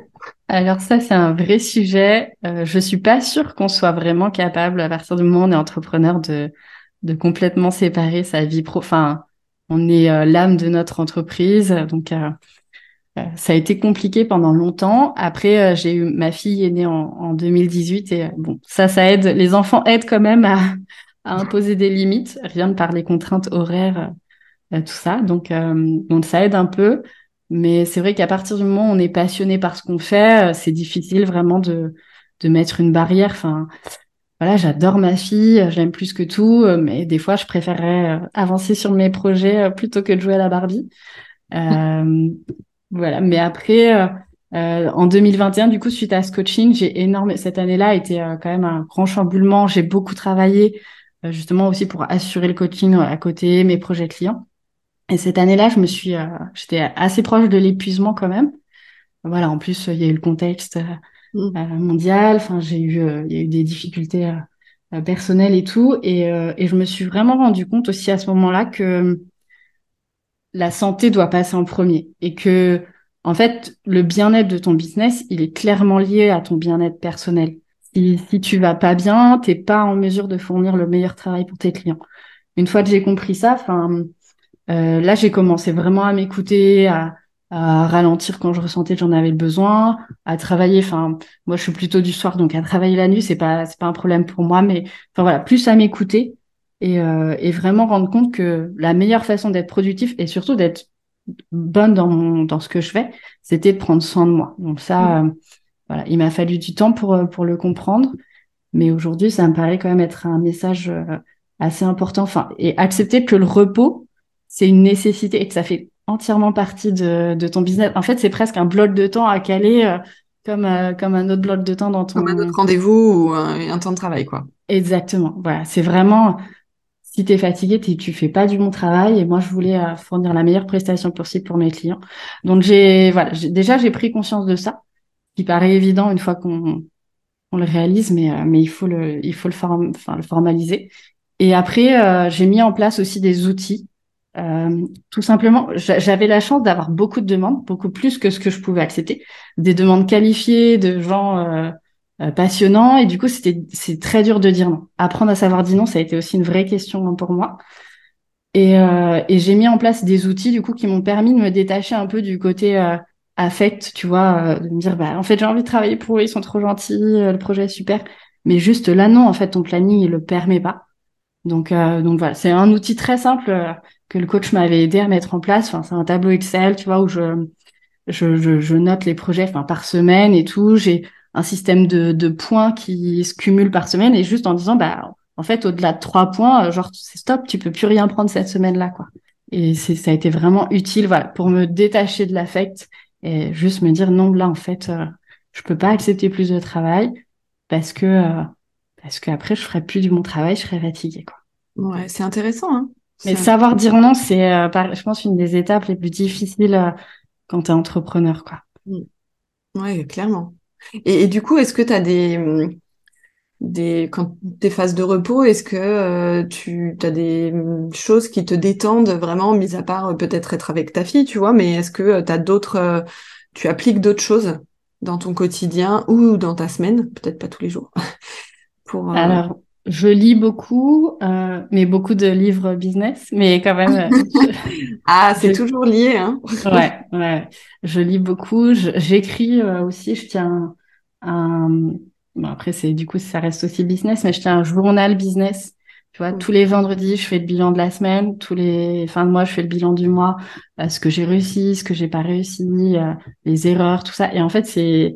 Alors ça, c'est un vrai sujet. Euh, je suis pas sûre qu'on soit vraiment capable, à partir du moment où on est entrepreneur, de, de complètement séparer sa vie pro. Enfin, on est euh, l'âme de notre entreprise, donc ça a été compliqué pendant longtemps. Après, j'ai eu ma fille est née en, en 2018 et bon, ça, ça aide. Les enfants aident quand même à imposer des limites, rien de par les contraintes horaires, euh, tout ça. Donc, euh, donc ça aide un peu. Mais c'est vrai qu'à partir du moment où on est passionné par ce qu'on fait, euh, c'est difficile vraiment de, de mettre une barrière. Enfin, voilà, j'adore ma fille, j'aime plus que tout, mais des fois, je préférerais avancer sur mes projets plutôt que de jouer à la Barbie. Euh, voilà, mais après, euh, en 2021, du coup, suite à ce coaching, j'ai énorme. Cette année-là a été quand même un grand chamboulement. J'ai beaucoup travaillé euh, justement aussi pour assurer le coaching à côté, mes projets clients. Et cette année-là, je me suis, euh, j'étais assez proche de l'épuisement quand même. Voilà, en plus, il y a eu le contexte euh, mm. mondial. Enfin, j'ai eu, il y a eu des difficultés personnelles et tout. Et, et je me suis vraiment rendu compte aussi à ce moment-là que la santé doit passer en premier et que, en fait, le bien-être de ton business, il est clairement lié à ton bien-être personnel. Si, si tu vas pas bien, t'es pas en mesure de fournir le meilleur travail pour tes clients. Une fois que j'ai compris ça, enfin, euh, là j'ai commencé vraiment à m'écouter, à, à, ralentir quand je ressentais que j'en avais besoin, à travailler. Enfin, moi je suis plutôt du soir, donc à travailler la nuit c'est pas c'est pas un problème pour moi, mais enfin voilà, plus à m'écouter et, euh, et vraiment rendre compte que la meilleure façon d'être productif et surtout d'être bonne dans mon, dans ce que je fais, c'était de prendre soin de moi. Donc ça. Mmh. Euh, voilà, il m'a fallu du temps pour, euh, pour le comprendre, mais aujourd'hui, ça me paraît quand même être un message euh, assez important. Enfin, et accepter que le repos, c'est une nécessité et que ça fait entièrement partie de, de ton business. En fait, c'est presque un bloc de temps à caler euh, comme, comme un autre bloc de temps dans ton... Comme un autre rendez-vous ou un, temps de travail, quoi. Exactement. Voilà, c'est vraiment... Si tu es fatigué, tu fais pas du bon travail et moi je voulais fournir la meilleure prestation possible pour mes clients. Donc j'ai voilà, déjà j'ai pris conscience de ça qui paraît évident une fois qu'on on le réalise, mais, euh, mais il faut le, il faut le, enfin, le formaliser. Et après, euh, j'ai mis en place aussi des outils. Euh, tout simplement, j'avais la chance d'avoir beaucoup de demandes, beaucoup plus que ce que je pouvais accepter, des demandes qualifiées de gens euh, euh passionnants, et du coup, c'était c'est très dur de dire non. Apprendre à savoir dire non, ça a été aussi une vraie question pour moi. Et, et j'ai mis en place des outils du coup qui m'ont permis de me détacher un peu du côté affect, tu vois, euh, de me dire, bah, en fait, j'ai envie de travailler pour eux, ils sont trop gentils, euh, le projet est super. Mais juste là, non, en fait, ton planning, il le permet pas. Donc, euh, donc voilà, c'est un outil très simple que le coach m'avait aidé à mettre en place. Enfin, c'est un tableau Excel, tu vois, où je, je, je, je note les projets, enfin, par semaine et tout. J'ai un système de, de points qui se cumulent par semaine et juste en disant, bah, en fait, au-delà de trois points, genre, c'est stop, tu peux plus rien prendre cette semaine-là, quoi. Et c'est, ça a été vraiment utile, voilà, pour me détacher de l'affect et juste me dire non là en fait euh, je peux pas accepter plus de travail parce que euh, parce qu'après je ferai plus du bon travail je serai fatiguée quoi ouais c'est intéressant hein mais savoir dire non c'est euh, je pense une des étapes les plus difficiles euh, quand tu es entrepreneur quoi mmh. ouais clairement et, et du coup est-ce que tu as des mmh, des quand tes phases de repos, est-ce que euh, tu as des mm, choses qui te détendent vraiment, mis à part euh, peut-être être avec ta fille, tu vois, mais est-ce que euh, tu as d'autres, tu appliques d'autres choses dans ton quotidien ou dans ta semaine, peut-être pas tous les jours. pour, Alors, je lis beaucoup, mais beaucoup de livres business, mais quand même. ah, c'est toujours lié, hein. ouais, ouais. Je lis beaucoup, j'écris aussi, je tiens un Bon, après, c'est du coup, ça reste aussi business, mais je tiens un journal business. Tu vois, tous les vendredis, je fais le bilan de la semaine. Tous les fins de mois, je fais le bilan du mois. Euh, ce que j'ai réussi, ce que j'ai pas réussi, euh, les erreurs, tout ça. Et en fait, c'est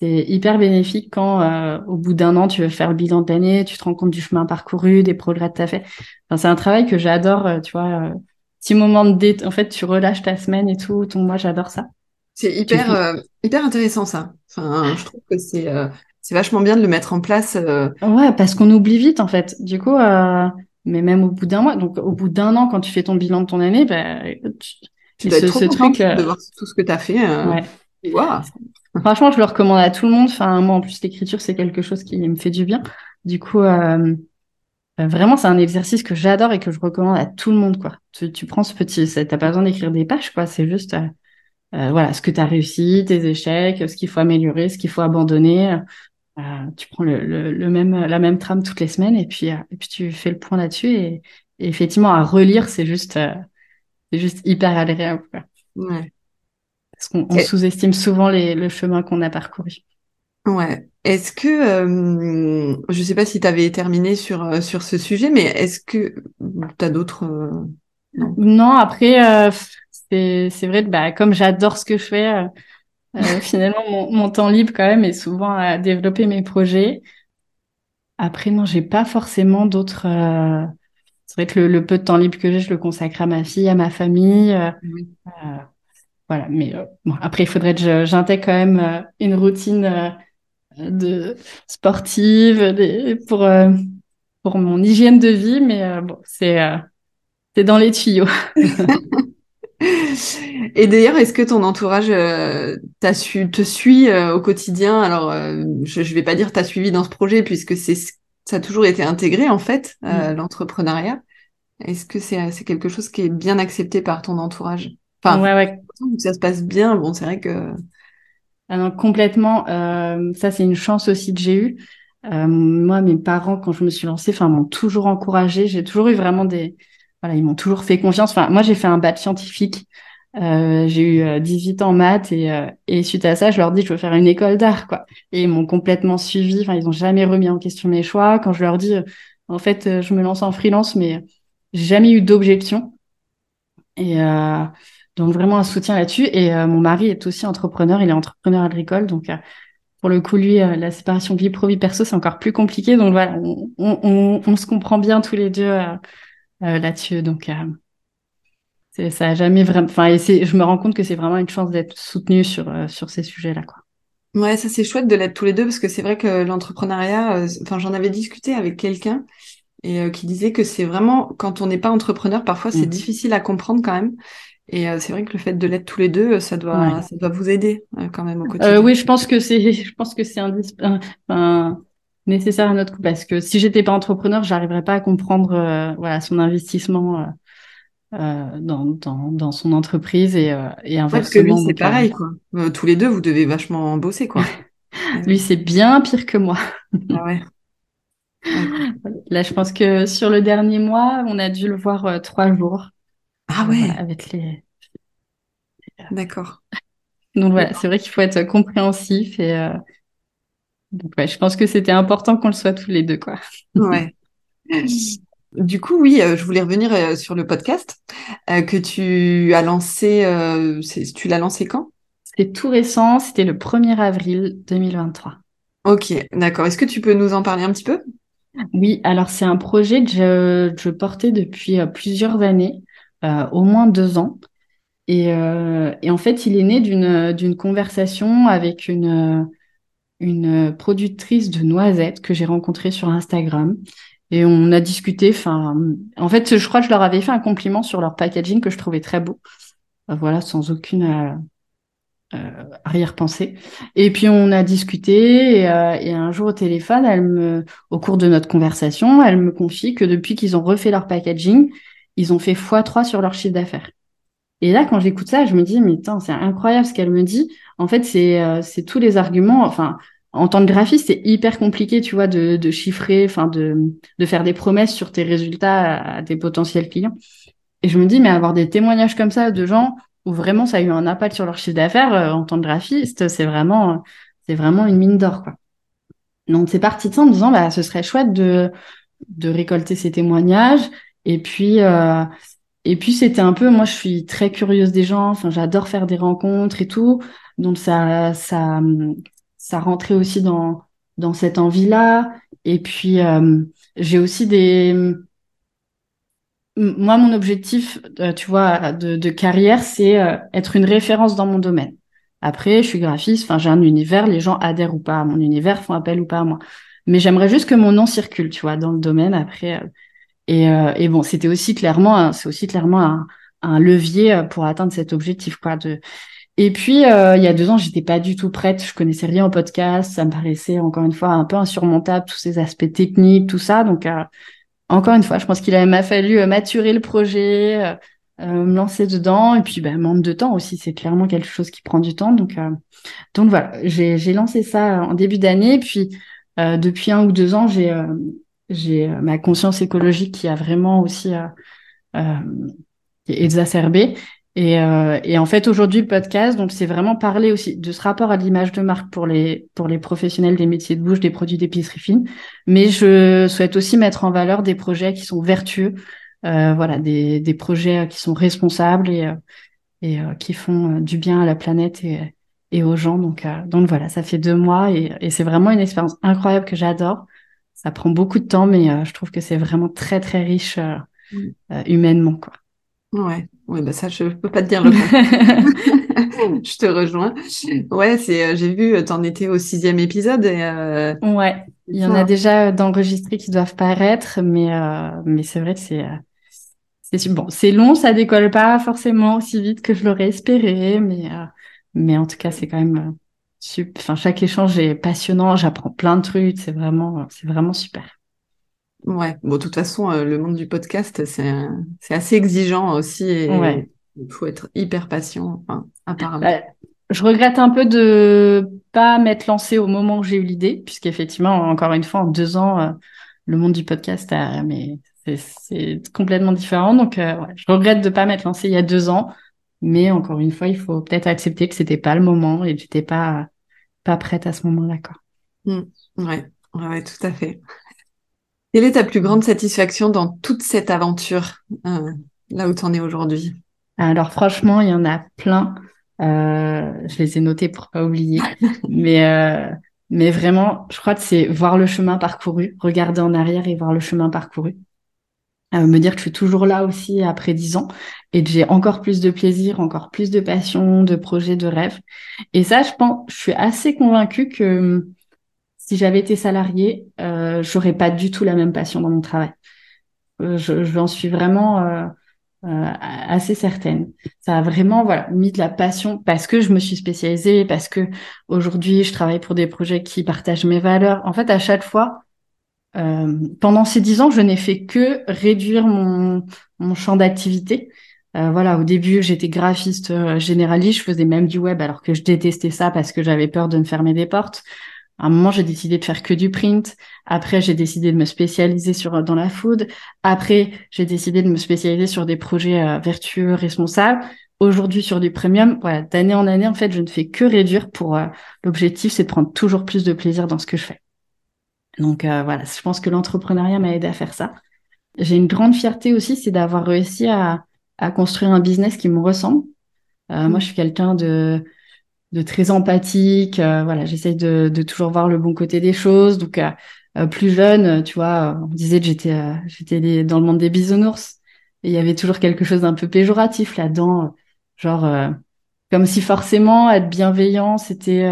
c'est hyper bénéfique quand, euh, au bout d'un an, tu veux faire le bilan de l'année, tu te rends compte du chemin parcouru, des progrès que tu as fait. Enfin, c'est un travail que j'adore, tu vois. petit moment de dé... En fait, tu relâches ta semaine et tout. Donc, moi, j'adore ça. C'est hyper, hyper intéressant, ça. Enfin, je trouve que c'est c'est vachement bien de le mettre en place. Euh. Ouais, parce qu'on oublie vite en fait. Du coup, euh, mais même au bout d'un mois, donc au bout d'un an, quand tu fais ton bilan de ton année, bah, tu, tu dois être trop truc, euh, de voir tout ce que tu as fait. Ouais. Franchement, je le recommande à tout le monde. Enfin, moi, en plus, l'écriture, c'est quelque chose qui me fait du bien. Du coup, vraiment, c'est un exercice que j'adore et que je recommande à tout le monde. Quoi. Tu, tu prends ce petit, t'as pas besoin d'écrire des pages, quoi. C'est juste, voilà, ce que tu as réussi, tes échecs, ce qu'il faut améliorer, ce qu'il faut abandonner. Euh, tu prends le, le, même, la même trame toutes les semaines et puis, euh, et puis tu fais le point là-dessus. Et, effectivement, à relire, c'est juste, euh, c'est juste hyper agréable. Ouais. Parce qu'on sous-estime souvent les, le chemin qu'on a parcouru. Ouais. Est-ce que, euh, je sais pas si tu avais terminé sur, sur ce sujet, mais est-ce que tu as d'autres... non? non. après, c'est, c'est vrai, bah, comme j'adore ce que je fais, euh, finalement, mon, temps libre quand même est souvent à développer mes projets. Après, non, j'ai pas forcément d'autres. Euh, c'est vrai que le, peu de temps libre que j'ai, je le consacre à ma fille, à ma famille. Euh, voilà, mais bon, après, il faudrait que j'intègre quand même une routine de sportive pour pour mon hygiène de vie, mais bon, c'est c'est dans les tuyaux. Et d'ailleurs, est-ce que ton entourage euh, su, te suit euh, au quotidien? Alors, euh, je ne vais pas dire t'a suivi dans ce projet puisque c'est ça a toujours été intégré en fait, mm. l'entrepreneuriat. Est-ce que c'est quelque chose qui est bien accepté par ton entourage? Enfin, ouais, ouais. ça se passe bien. Bon, c'est vrai que ah complètement. ça, c'est une chance aussi que j'ai eue. moi, mes parents, quand je me suis lancée, enfin, m'ont toujours encouragée. J'ai toujours eu vraiment des, voilà, ils m'ont toujours fait confiance. Enfin, moi, j'ai fait un bac scientifique. Euh, j'ai eu 18 euh, ans en maths et, euh, et suite à ça, je leur dis je veux faire une école d'art, quoi. Et ils m'ont complètement suivi. Enfin, ils ont jamais remis en question mes choix. Quand je leur dis, en fait, je me lance en freelance, mais j'ai jamais eu d'objection. Et donc vraiment un soutien là-dessus. Et mon mari est aussi entrepreneur. Il est entrepreneur agricole, donc pour le coup, lui, la séparation vie pro vie perso, c'est encore plus compliqué. Donc voilà, on, on, on, se comprend bien tous les deux euh, là-dessus. Donc, euh, ça a jamais vraiment. Enfin, je me rends compte que c'est vraiment une chance d'être soutenu sur, euh, sur ces sujets-là, quoi. Ouais, ça c'est chouette de l'être tous les deux parce que c'est vrai que l'entrepreneuriat, enfin j'en avais discuté avec quelqu'un et qui disait que c'est vraiment, quand on n'est pas entrepreneur, parfois c'est Mhm. difficile à comprendre quand même. Et c'est vrai que le fait de l'être tous les deux, ça doit, Ouais. ça doit vous aider quand même au Euh, quotidien. oui, je pense que c'est, je pense que c'est un- nécessaire à notre coup parce que si j'étais pas entrepreneur, j'arriverais pas à comprendre euh, voilà son investissement euh, euh, dans, dans, dans son entreprise et, euh, et Ouais, parce que lui, inversement. c'est euh, pareil, quoi. Euh, tous les deux, vous devez vachement bosser, quoi. lui, c'est bien pire que moi. Ah ouais. Là, je pense que sur le dernier mois, on a dû le voir euh, trois jours. Ah Euh, ouais, voilà, avec les. d'accord. Donc voilà, c'est vrai qu'il faut être compréhensif et euh, donc ouais, je pense que c'était important qu'on le soit tous les deux, quoi. Ouais. Du coup, oui, euh, je voulais revenir euh, sur le podcast euh, que tu as lancé. euh, c'est- tu l'as lancé quand? C'était tout récent, c'était le 1er avril 2023. Ok, d'accord. Est-ce que tu peux nous en parler un petit peu? Oui, alors c'est un projet que je, je portais depuis euh, plusieurs années, euh, au moins deux ans. Et, euh, et en fait, il est né d'une conversation avec une, une productrice de noisettes que j'ai rencontrée sur Instagram. Et on a discuté, enfin, en fait, je crois que je leur avais fait un compliment sur leur packaging que je trouvais très beau. Euh, Voilà, sans aucune euh, euh, arrière-pensée. Et puis on a discuté et, euh, et un jour au téléphone, elle me, au cours de notre conversation, elle me confie que depuis qu'ils ont refait leur packaging, ils ont fait x3 sur leur chiffre d'affaires. Et là, quand j'écoute ça, je me dis, mais c'est incroyable ce qu'elle me dit. En fait, c'est euh, tous les arguments. Enfin, en tant que graphiste, c'est hyper compliqué, tu vois, de, de chiffrer, enfin, de, de faire des promesses sur tes résultats à, tes potentiels clients. Et je me dis, mais avoir des témoignages comme ça de gens où vraiment ça a eu un impact sur leur chiffre d'affaires euh, en tant que graphiste, c'est vraiment, c'est vraiment une mine d'or, quoi. Donc, c'est parti de ça en disant, bah, ce serait chouette de, de récolter ces témoignages. Et puis, euh, et puis c'était un peu, moi je suis très curieuse des gens, enfin j'adore faire des rencontres et tout, donc ça ça ça rentrait aussi dans dans cette envie-là. Et puis euh, j'ai aussi des moi mon objectif, euh, tu vois, de, de carrière, c'est être une référence dans mon domaine. Après, je suis graphiste, enfin j'ai un univers, les gens adhèrent ou pas à mon univers, font appel ou pas à moi. Mais j'aimerais juste que mon nom circule, tu vois, dans le domaine. Après, et, euh, et bon, c'était aussi clairement, c'est aussi clairement un, un levier pour atteindre cet objectif, quoi. De... Et puis, euh, il y a deux ans, j'étais pas du tout prête. Je connaissais rien au podcast. Ça me paraissait encore une fois un peu insurmontable, tous ces aspects techniques, tout ça. Donc, euh, encore une fois, je pense qu'il m'a fallu maturer le projet, euh, me lancer dedans. Et puis, ben, manque de temps aussi. C'est clairement quelque chose qui prend du temps. Donc, euh, donc voilà, j'ai lancé ça en début d'année. Puis, euh, depuis un ou deux ans, j'ai j'ai ma conscience écologique qui a vraiment aussi euh, euh, exacerbé. Et, euh, et en fait, aujourd'hui, le podcast, donc c'est vraiment parler aussi de ce rapport à l'image de marque pour les pour les professionnels des métiers de bouche, des produits d'épicerie fine. Mais je souhaite aussi mettre en valeur des projets qui sont vertueux, euh, voilà, des, des projets qui sont responsables et et qui font du bien à la planète et et aux gens. Donc donc voilà, ça fait deux mois et, et c'est vraiment une expérience incroyable que j'adore. Ça prend beaucoup de temps, mais euh, je trouve que c'est vraiment très, très riche euh, euh, humainement. Quoi. Ouais, ouais bah ça, je peux pas te dire le contraire. je te rejoins. Ouais, c'est, j'ai vu, t'en étais au sixième épisode. Et, euh, ouais, il y en a déjà d'enregistrés qui doivent paraître, mais, mais c'est vrai que c'est. c'est bon, c'est long, ça décolle pas forcément aussi vite que je l'aurais espéré, mais, mais en tout cas, c'est quand même Enfin, chaque échange est passionnant, j'apprends plein de trucs, c'est vraiment, c'est vraiment super. Ouais, bon, de toute façon, euh, le monde du podcast, c'est, c'est assez exigeant aussi et ouais. il faut être hyper patient, enfin, apparemment. Bah, je regrette un peu de pas m'être lancée au moment où j'ai eu l'idée, puisqu'effectivement, encore une fois, en deux ans, euh, le monde du podcast, a, mais c'est, c'est complètement différent. Donc, euh, ouais, je regrette de pas m'être lancée il y a deux ans. Mais encore une fois, il faut peut-être accepter que c'était pas le moment et que j'étais pas pas prête à ce moment-là, quoi. Mmh. Ouais, ouais, tout à fait. Quelle est ta plus grande satisfaction dans toute cette aventure, euh, là où tu en es aujourd'hui? Alors franchement, il y en a plein. Euh, je les ai notés pour pas oublier. mais euh, mais vraiment, je crois que c'est voir le chemin parcouru, regarder en arrière et voir le chemin parcouru. Euh, me dire que je suis toujours là aussi après dix ans et que j'ai encore plus de plaisir, encore plus de passion, de projets, de rêves. Et ça, je pense, je suis assez convaincue que si j'avais été salariée, euh, j'aurais pas du tout la même passion dans mon travail. Euh, je, j'en suis vraiment euh, euh, assez certaine. Ça a vraiment voilà mis de la passion parce que je me suis spécialisée, parce que aujourd'hui je travaille pour des projets qui partagent mes valeurs. En fait, à chaque fois, euh, pendant ces dix ans, je n'ai fait que réduire mon, mon champ d'activité. Euh, voilà, au début, j'étais graphiste euh, généraliste, je faisais même du web alors que je détestais ça parce que j'avais peur de me fermer des portes. À un moment, j'ai décidé de faire que du print. Après, j'ai décidé de me spécialiser sur dans la food. Après, j'ai décidé de me spécialiser sur des projets euh, vertueux, responsables. Aujourd'hui, sur du premium. Voilà, d'année en année, en fait, je ne fais que réduire pour euh, l'objectif, c'est de prendre toujours plus de plaisir dans ce que je fais. Donc euh, voilà, je pense que l'entrepreneuriat m'a aidé à faire ça. J'ai une grande fierté aussi, c'est d'avoir réussi à, à construire un business qui me ressemble. Euh, Moi, je suis quelqu'un de de très empathique. Euh, voilà, j'essaye de, de, toujours voir le bon côté des choses. Donc, euh, plus jeune, tu vois, on disait que j'étais j'étais dans le monde des bisounours. Et il y avait toujours quelque chose d'un peu péjoratif là-dedans, genre comme si forcément être bienveillant, c'était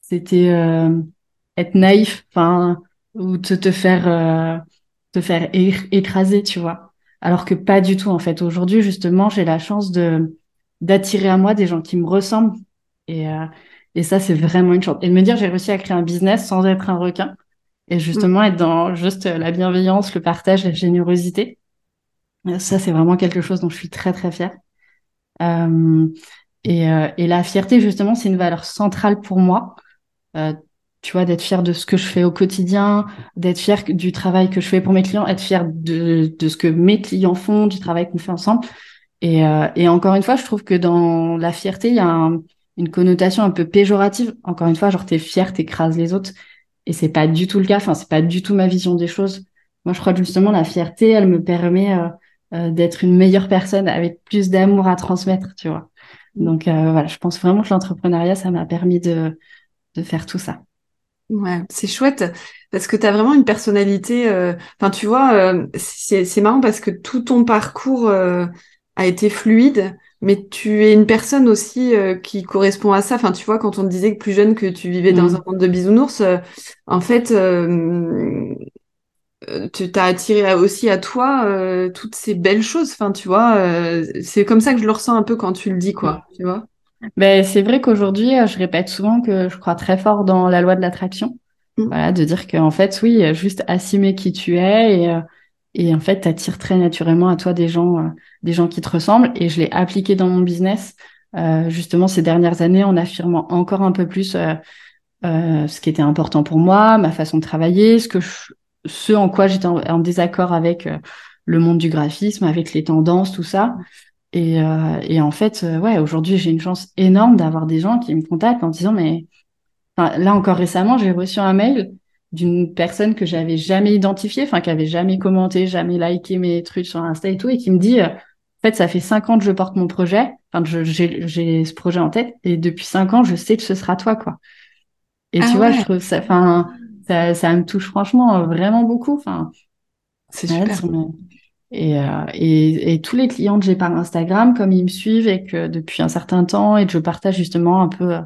c'était être naïf, enfin ou te te faire te faire écraser, tu vois. Alors que pas du tout en fait. Aujourd'hui, justement, j'ai la chance de d'attirer à moi des gens qui me ressemblent et, euh, et ça, c'est vraiment une chance. Et de me dire, j'ai réussi à créer un business sans être un requin. Et justement, être dans juste la bienveillance, le partage, la générosité. Euh, ça, c'est vraiment quelque chose dont je suis très, très fière. Euh, et, euh, et, la fierté, justement, c'est une valeur centrale pour moi. Euh, tu vois, d'être fier de ce que je fais au quotidien, d'être fier du travail que je fais pour mes clients, être fier de, de ce que mes clients font, du travail qu'on fait ensemble. Et, euh, et encore une fois, je trouve que dans la fierté, il y a un, une connotation un peu péjorative. Encore une fois, genre t'es fier, t'écrases les autres. Et c'est pas du tout le cas. Enfin, c'est pas du tout ma vision des choses. Moi, je crois que justement, la fierté, elle me permet euh, euh, d'être une meilleure personne avec plus d'amour à transmettre, tu vois. Donc euh, voilà, je pense vraiment que l'entrepreneuriat, ça m'a permis de, de faire tout ça. Ouais, c'est chouette parce que tu as vraiment une personnalité. Enfin, tu vois, c'est marrant parce que tout ton parcours a été fluide. Mais tu es une personne aussi euh, qui correspond à ça. Enfin, tu vois, quand on te disait que plus jeune que tu vivais dans mm. un monde de bisounours, euh, en fait, euh, tu t'as attiré aussi à toi toutes ces belles choses. Enfin, tu vois, c'est comme ça que je le ressens un peu quand tu le dis, quoi. Tu vois. Ben, c'est vrai qu'aujourd'hui, je répète souvent que je crois très fort dans la loi de l'attraction. Mm. Voilà, de dire qu'en fait, oui, juste assumer qui tu es et et en fait, tu attires très naturellement à toi des gens, euh, des gens qui te ressemblent. Et je l'ai appliqué dans mon business, euh, justement, ces dernières années, en affirmant encore un peu plus euh, euh ce qui était important pour moi, ma façon de travailler, ce que ce en quoi j'étais en, désaccord avec le monde du graphisme, avec les tendances, tout ça. Et, et en fait, ouais, aujourd'hui, j'ai une chance énorme d'avoir des gens qui me contactent en disant, mais là encore récemment, j'ai reçu un mail d'une personne que j'avais jamais identifiée, enfin qui avait jamais commenté, jamais liké mes trucs sur Insta et tout, et qui me dit, euh, en fait, ça fait cinq ans que je porte mon projet, enfin j'ai ce projet en tête, et depuis cinq ans, je sais que ce sera toi, quoi. Et tu ah vois, je trouve ça, enfin, ça, ça me touche franchement vraiment beaucoup, enfin. C'est super. Et, euh, et, et, tous les clients que j'ai par Instagram, comme ils me suivent et que depuis un certain temps et que je partage justement un peu,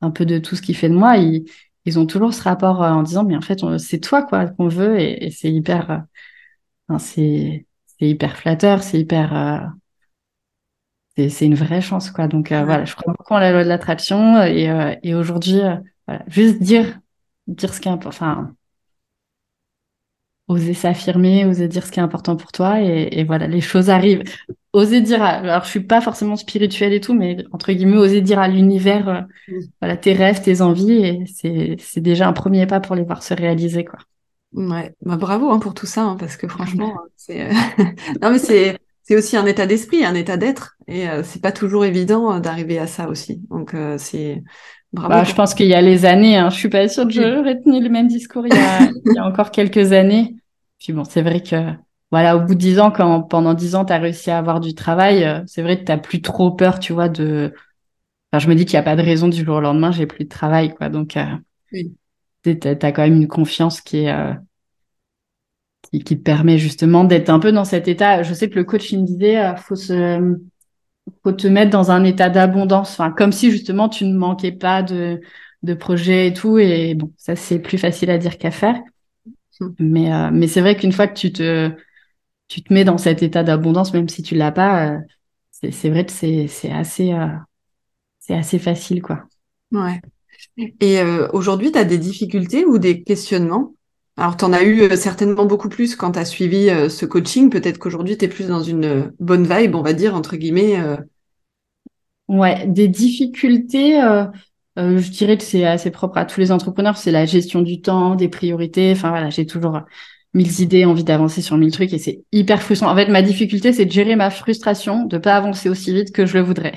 un peu de tout ce qui fait de moi, ils, ils ont toujours ce rapport euh, en disant mais en fait c'est toi quoi qu'on veut. Et, c'est hyper euh, c'est c'est hyper flatteur c'est hyper euh, c'est une vraie chance quoi. Donc voilà je crois beaucoup en la loi de l'attraction. Et, et aujourd'hui voilà juste dire dire ce qui est important enfin oser s'affirmer, oser dire ce qui est important pour toi et, et, voilà, les choses arrivent. Oser dire, alors je suis pas forcément spirituelle et tout, mais entre guillemets, oser dire à l'univers, euh, voilà, tes rêves, tes envies, et c'est, c'est déjà un premier pas pour les voir se réaliser, quoi. Ouais, bah bravo hein, pour tout ça, hein, parce que franchement, c'est, euh, non mais c'est, c'est aussi un état d'esprit, un état d'être, et euh, c'est pas toujours évident d'arriver à ça aussi. Donc c'est Bravo bah, je pense qu'il y a les années, hein. je suis pas sûre que j'aurais tenu le même discours il y a, il y a encore quelques années. Puis bon, c'est vrai que voilà, au bout de dix ans, quand pendant dix ans, tu as réussi à avoir du travail, euh, c'est vrai que tu plus trop peur, tu vois, de. Enfin, je me dis qu'il n'y a pas de raison du jour au lendemain, j'ai plus de travail, quoi. Donc, euh, oui. tu as, quand même une confiance qui est. Euh, qui, qui, te permet justement d'être un peu dans cet état. Je sais que le coach, il me disait, euh, faut se. Faut te mettre dans un état d'abondance, enfin, comme si justement tu ne manquais pas de, de projets et tout. Et bon, ça, c'est plus facile à dire qu'à faire. Mais, euh, mais c'est vrai qu'une fois que tu te, tu te mets dans cet état d'abondance, même si tu l'as pas, euh, c'est vrai que c'est assez, euh, c'est assez facile, quoi. Ouais. Et aujourd'hui, tu as des difficultés ou des questionnements? Alors, tu en as eu certainement beaucoup plus quand tu as suivi ce coaching. Peut-être qu'aujourd'hui, tu es plus dans une bonne vibe, on va dire, entre guillemets. Ouais, des difficultés, euh, je dirais que c'est assez propre à tous les entrepreneurs, c'est la gestion du temps, des priorités. Enfin voilà, j'ai toujours mille idées, envie d'avancer sur mille trucs et c'est hyper frustrant. En fait, ma difficulté, c'est de gérer ma frustration, de pas avancer aussi vite que je le voudrais.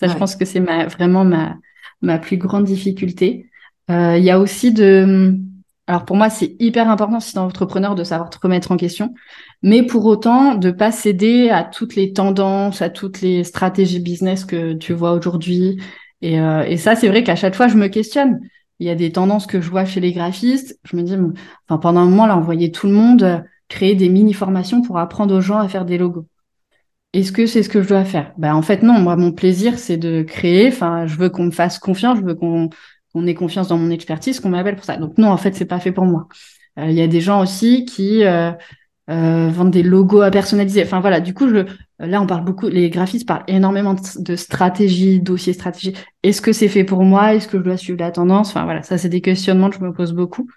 Ça, je pense que c'est ma, vraiment ma, ma plus grande difficulté. Euh, il y a aussi de, alors pour moi, c'est hyper important si tu es entrepreneur de savoir te remettre en question, mais pour autant de pas céder à toutes les tendances, à toutes les stratégies business que tu vois aujourd'hui et, euh, et ça, c'est vrai qu'à chaque fois, je me questionne. Il y a des tendances que je vois chez les graphistes. Je me dis, enfin, pendant un moment, là, on voyait tout le monde euh, créer des mini-formations pour apprendre aux gens à faire des logos. Est-ce que c'est ce que je dois faire? Ben en fait non. Moi mon plaisir c'est de créer. Enfin je veux qu'on me fasse confiance, je veux qu'on qu'on ait confiance dans mon expertise, qu'on m'appelle pour ça. Donc non en fait c'est pas fait pour moi. Euh, il y a des gens aussi qui euh, euh, vendre des logos à personnaliser. Enfin voilà, du coup, je, là, on parle beaucoup, les graphistes parlent énormément de, stratégie, dossier stratégie. Est-ce que c'est fait pour moi? Est-ce que je dois suivre la tendance? Enfin voilà, ça, c'est des questionnements que je me pose beaucoup.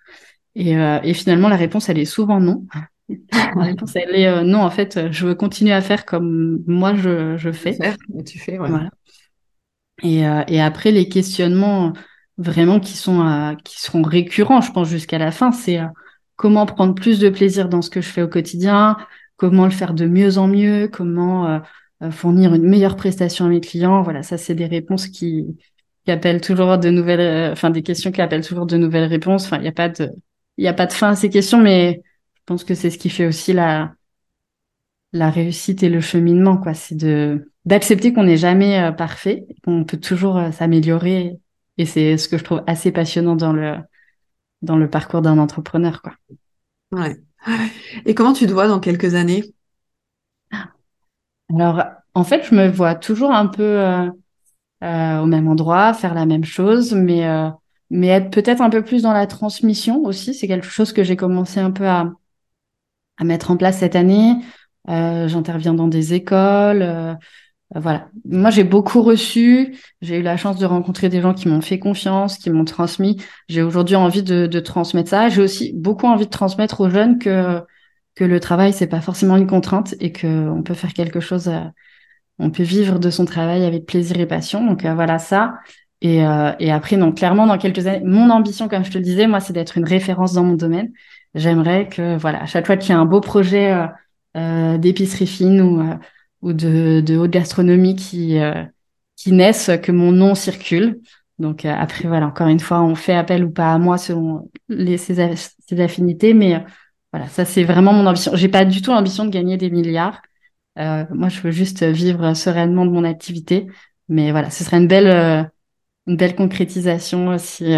Et, euh, et finalement, la réponse, elle est souvent non. la réponse, elle est euh, non, en fait, je veux continuer à faire comme moi, je, je fais. Faire, tu fais, ouais. Voilà. Et, euh, et après, les questionnements vraiment qui sont, qui seront récurrents, je pense, jusqu'à la fin, c'est comment prendre plus de plaisir dans ce que je fais au quotidien, comment le faire de mieux en mieux, comment euh, euh, fournir une meilleure prestation à mes clients. Voilà, ça c'est des réponses qui, appellent toujours de nouvelles, euh, enfin des questions qui appellent toujours de nouvelles réponses. Enfin, il n'y a pas de, il y a pas de fin à ces questions, mais je pense que c'est ce qui fait aussi la la réussite et le cheminement, quoi. C'est de d'accepter qu'on n'est jamais parfait, qu'on peut toujours s'améliorer, et c'est ce que je trouve assez passionnant dans le dans le parcours d'un entrepreneur, quoi. Ouais. Et comment tu te vois dans quelques années? Alors, en fait, je me vois toujours un peu euh, euh, au même endroit, faire la même chose, mais euh, mais être peut-être un peu plus dans la transmission aussi. C'est quelque chose que j'ai commencé un peu à à mettre en place cette année. J'interviens dans des écoles. Euh, voilà. Moi, j'ai beaucoup reçu. J'ai eu la chance de rencontrer des gens qui m'ont fait confiance, qui m'ont transmis. J'ai aujourd'hui envie de, de, transmettre ça. J'ai aussi beaucoup envie de transmettre aux jeunes que que le travail c'est pas forcément une contrainte et que on peut faire quelque chose. Euh, on peut vivre de son travail avec plaisir et passion. Donc euh, voilà ça. Et, et après, donc clairement, dans quelques années, mon ambition, comme je te le disais, moi, c'est d'être une référence dans mon domaine. J'aimerais que, voilà, à chaque fois qu'il y a un beau projet d'épicerie fine ou ou de, de haute gastronomie qui, euh, qui naissent, que mon nom circule. Donc euh, après, voilà, encore une fois, on fait appel ou pas à moi selon les, ses, affinités, mais euh, voilà, ça c'est vraiment mon ambition. J'ai pas du tout l'ambition de gagner des milliards. moi, je veux juste vivre sereinement de mon activité, mais voilà, ce serait une belle, une belle concrétisation si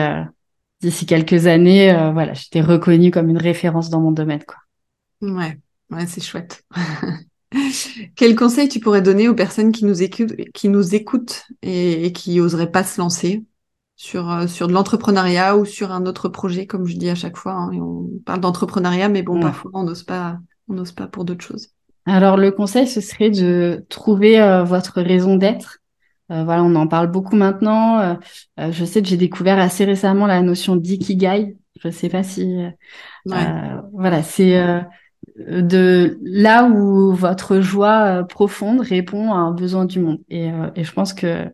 d'ici quelques années, voilà, j'étais reconnue comme une référence dans mon domaine, quoi. Ouais, ouais, c'est chouette. Quel conseil tu pourrais donner aux personnes qui nous écoutent, qui nous écoutent et, qui oseraient pas se lancer sur, euh, sur de l'entrepreneuriat ou sur un autre projet, comme je dis à chaque fois. Hein, on parle d'entrepreneuriat, mais bon, parfois on n'ose pas, on n'ose pas pour d'autres choses. Alors le conseil, ce serait de trouver euh, votre raison d'être. Euh, voilà, on en parle beaucoup maintenant. je sais que j'ai découvert assez récemment la notion d'ikigai. Je sais pas si, voilà, c'est de là où votre joie euh, profonde répond à un besoin du monde. Et, euh, et je pense que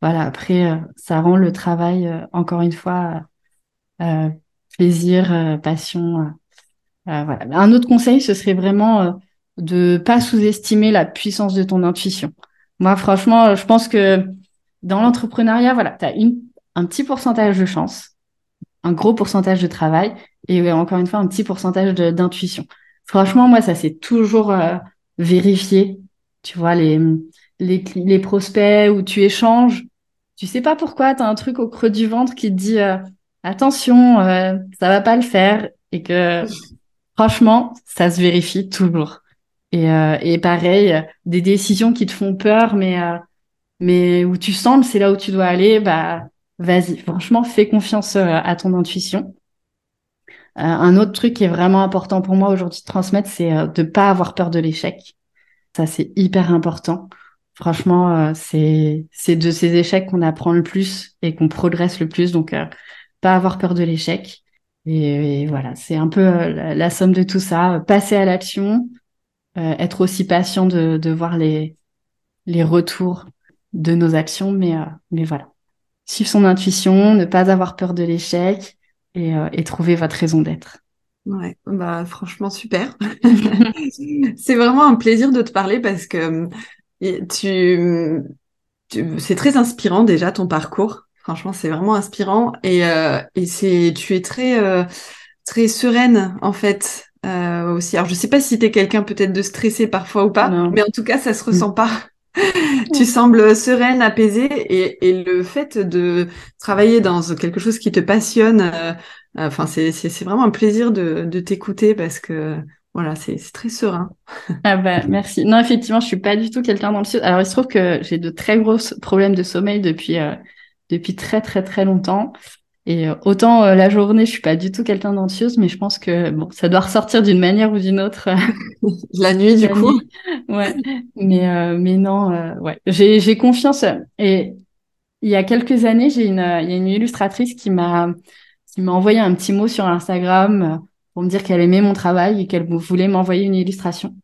voilà, après, euh, ça rend le travail, encore une fois, plaisir, passion. voilà. Un autre conseil, ce serait vraiment de pas sous-estimer la puissance de ton intuition. Moi, franchement, je pense que dans l'entrepreneuriat, voilà, tu as une, un petit pourcentage de chance, un gros pourcentage de travail et encore une fois, un petit pourcentage d'intuition. Franchement, moi, ça s'est toujours euh, vérifié. Tu vois, les, les, les prospects où tu échanges, tu sais pas pourquoi, tu as un truc au creux du ventre qui te dit euh, attention, euh, ça va pas le faire. Et que franchement, ça se vérifie toujours. Et, euh, et pareil, des décisions qui te font peur, mais, mais où tu sens que c'est là où tu dois aller, bah vas-y, franchement, fais confiance à ton intuition. Un autre truc qui est vraiment important pour moi aujourd'hui de transmettre, c'est de pas avoir peur de l'échec. Ça, c'est hyper important. Franchement, c'est c'est de ces échecs qu'on apprend le plus et qu'on progresse le plus. Donc, pas avoir peur de l'échec. Et, voilà, c'est un peu euh, la, somme de tout ça. Passer à l'action, euh, être aussi patient de, de voir les, les retours de nos actions, mais, euh, mais voilà. Suivre son intuition, ne pas avoir peur de l'échec et, et trouver votre raison d'être. Ouais, bah franchement super. c'est vraiment un plaisir de te parler parce que tu, tu c'est très inspirant déjà ton parcours. Franchement, c'est vraiment inspirant et, euh, et c'est tu es très euh, très sereine en fait euh, aussi. Alors je sais pas si tu es quelqu'un peut-être de stressé parfois ou pas, mais en tout cas ça se ressent pas. Tu sembles sereine, apaisée et, et le fait de travailler dans quelque chose qui te passionne, euh, enfin c'est c'est vraiment un plaisir de, de t'écouter parce que voilà, c'est très serein. ah bah merci. Non, effectivement, je suis pas du tout quelqu'un d'anxieux. Alors il se trouve que j'ai de très gros problèmes de sommeil depuis depuis très très très longtemps. Et euh, autant euh, la journée, je suis pas du tout quelqu'un d'anxieuse, mais je pense que bon, ça doit ressortir d'une manière ou d'une autre. la nuit, du coup. Ouais. Mais euh, mais non, ouais. J'ai j'ai confiance. Et il y a quelques années, j'ai une il y a une illustratrice qui m'a qui m'a envoyé un petit mot sur Instagram pour me dire qu'elle aimait mon travail et qu'elle voulait m'envoyer une illustration.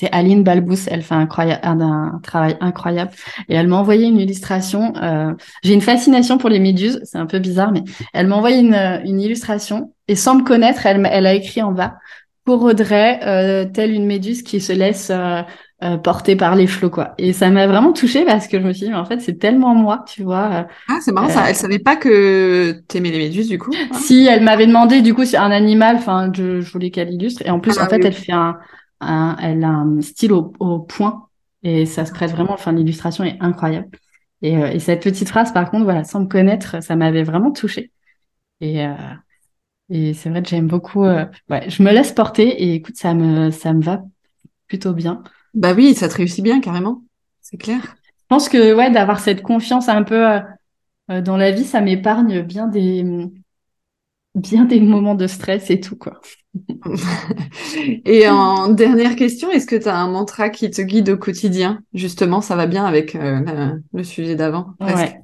C'est Aline Balbous, elle fait un, un, travail incroyable. Et elle m'a envoyé une illustration. Euh, J'ai une fascination pour les méduses, c'est un peu bizarre, mais elle m'a envoyé une, une, illustration. Et sans me connaître, elle, elle a écrit en bas pour Audrey, euh, telle une méduse qui se laisse euh, euh, porter par les flots, quoi. Et ça m'a vraiment touchée parce que je me suis dit, mais en fait, c'est tellement moi, tu vois. Ah, c'est marrant, ça. Elle savait pas que t'aimais les méduses, du coup. Hein si, elle m'avait demandé, du coup, un animal, enfin, je, je voulais qu'elle illustre. Et en plus, ah en fait, elle fait un elle a un style au, point et ça se prête vraiment. Enfin, l'illustration est incroyable. Et, euh, et, cette petite phrase, par contre, voilà, sans me connaître, ça m'avait vraiment touchée. Et, euh, et c'est vrai que j'aime beaucoup. Euh, ouais, je me laisse porter et écoute, ça me, ça me va plutôt bien. Bah oui, ça te réussit bien carrément, c'est clair. Je pense que ouais, d'avoir cette confiance un peu dans la vie, ça m'épargne bien des, bien des moments de stress et tout quoi. et en dernière question, est-ce que tu as un mantra qui te guide au quotidien? Justement, ça va bien avec euh, le, sujet d'avant. Ouais.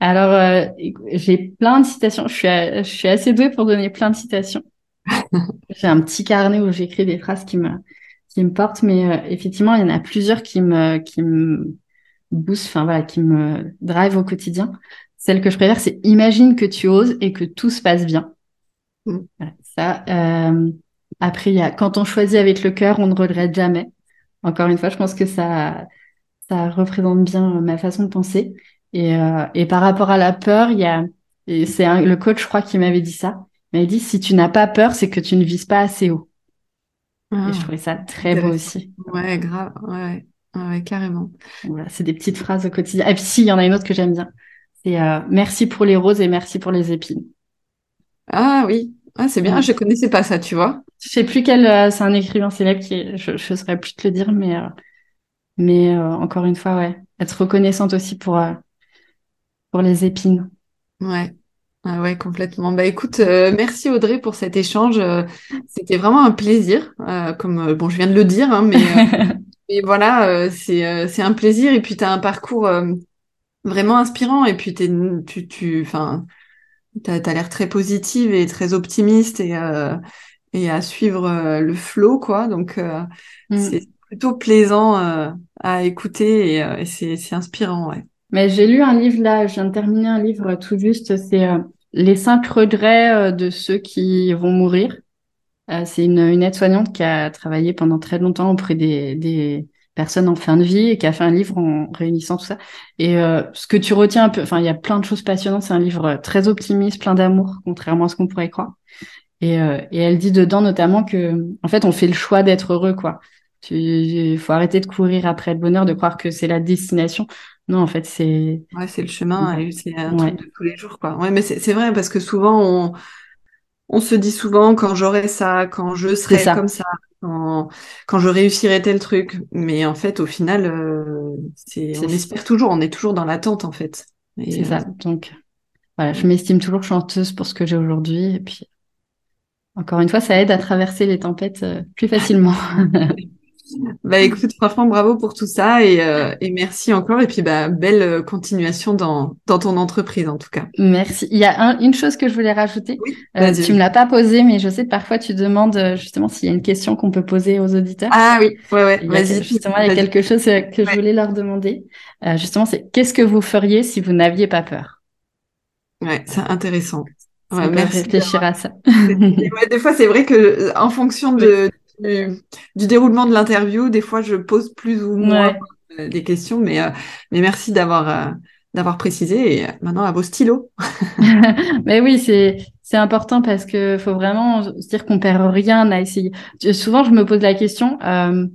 Alors, euh, j'ai plein de citations. Je suis, je suis assez douée pour donner plein de citations. j'ai un petit carnet où j'écris des phrases qui me, qui me portent, mais euh, effectivement, il y en a plusieurs qui me, qui me boostent, enfin voilà, qui me drive au quotidien. Celle que je préfère, c'est imagine que tu oses et que tout se passe bien. Ça. Euh, après, il y a quand on choisit avec le cœur, on ne regrette jamais. Encore une fois, je pense que ça, ça représente bien ma façon de penser. Et, euh, et par rapport à la peur, il y a, c'est le coach, je crois, qui m'avait dit ça. Il m'avait dit si tu n'as pas peur, c'est que tu ne vises pas assez haut. et je ah, trouvais ça très beau aussi. Ouais, grave, ouais, ouais, carrément. Voilà, c'est des petites phrases au quotidien. Et puis si, il y en a une autre que j'aime bien. C'est euh, merci pour les roses et merci pour les épines. Ah oui, ah, c'est bien, je connaissais pas ça, tu vois. Je sais plus quel, euh, c'est un écrivain célèbre qui, je, je saurais plus te le dire, mais, euh, mais euh, encore une fois, ouais, être reconnaissante aussi pour, pour les épines. Ouais. Ah ouais, complètement. Bah écoute, merci Audrey pour cet échange. C'était vraiment un plaisir. comme bon, je viens de le dire, hein, mais, mais voilà, c'est c'est un plaisir. Et puis tu as un parcours vraiment inspirant. Et puis t'es, tu, tu, enfin, tu as, l'air très positive et très optimiste et, euh, et à suivre euh, le flow, quoi. Donc, euh, mm. c'est plutôt plaisant à écouter et, c'est inspirant, ouais. Mais j'ai lu un livre là, je viens de terminer un livre tout juste, c'est Les cinq regrets de ceux qui vont mourir. c'est une, une aide-soignante qui a travaillé pendant très longtemps auprès des, des, personne en fin de vie et qui a fait un livre en réunissant tout ça. Et euh, ce que tu retiens un peu, enfin, il y a plein de choses passionnantes. C'est un livre euh, très optimiste, plein d'amour, contrairement à ce qu'on pourrait croire. Et, euh, et elle dit dedans notamment que, en fait, on fait le choix d'être heureux, quoi. Il faut arrêter de courir après le bonheur, de croire que c'est la destination. Non, en fait, c'est. Ouais, c'est le chemin, c'est un truc de tous les jours, quoi. Ouais, mais c'est vrai parce que souvent on on se dit souvent quand j'aurai ça, quand je serai comme ça, quand, quand je réussirai tel truc. Mais en fait, au final, euh, c'est, on espère toujours, on est toujours dans l'attente en fait. C'est ça. Donc, voilà, je m'estime toujours chanteuse pour ce que j'ai aujourd'hui. Et puis, encore une fois, ça aide à traverser les tempêtes euh, plus facilement. Bah écoute, franchement, bravo pour tout ça et, euh, et merci encore. Et puis, bah, belle euh, continuation dans, dans ton entreprise en tout cas. Merci. Il y a un, une chose que je voulais rajouter. Oui, Euh, tu me l'as pas posée, mais je sais que parfois tu demandes euh, justement s'il y a une question qu'on peut poser aux auditeurs. Ah oui, ouais, ouais, vas-y. justement, il y a quelque chose euh, que je voulais leur demander. Euh, justement, c'est qu'est-ce que vous feriez si vous n'aviez pas peur? Ouais, c'est intéressant. On Ouais, merci. réfléchir à ça. Ouais, des fois, c'est vrai que en fonction de, du, du déroulement de l'interview, des fois, je pose plus ou moins Ouais. euh, des questions, mais, euh, mais merci d'avoir euh, d'avoir précisé. Et maintenant, à vos stylos. Mais oui, c'est c'est important parce que faut vraiment se dire qu'on perd rien à essayer. Souvent, je me pose la question, euh,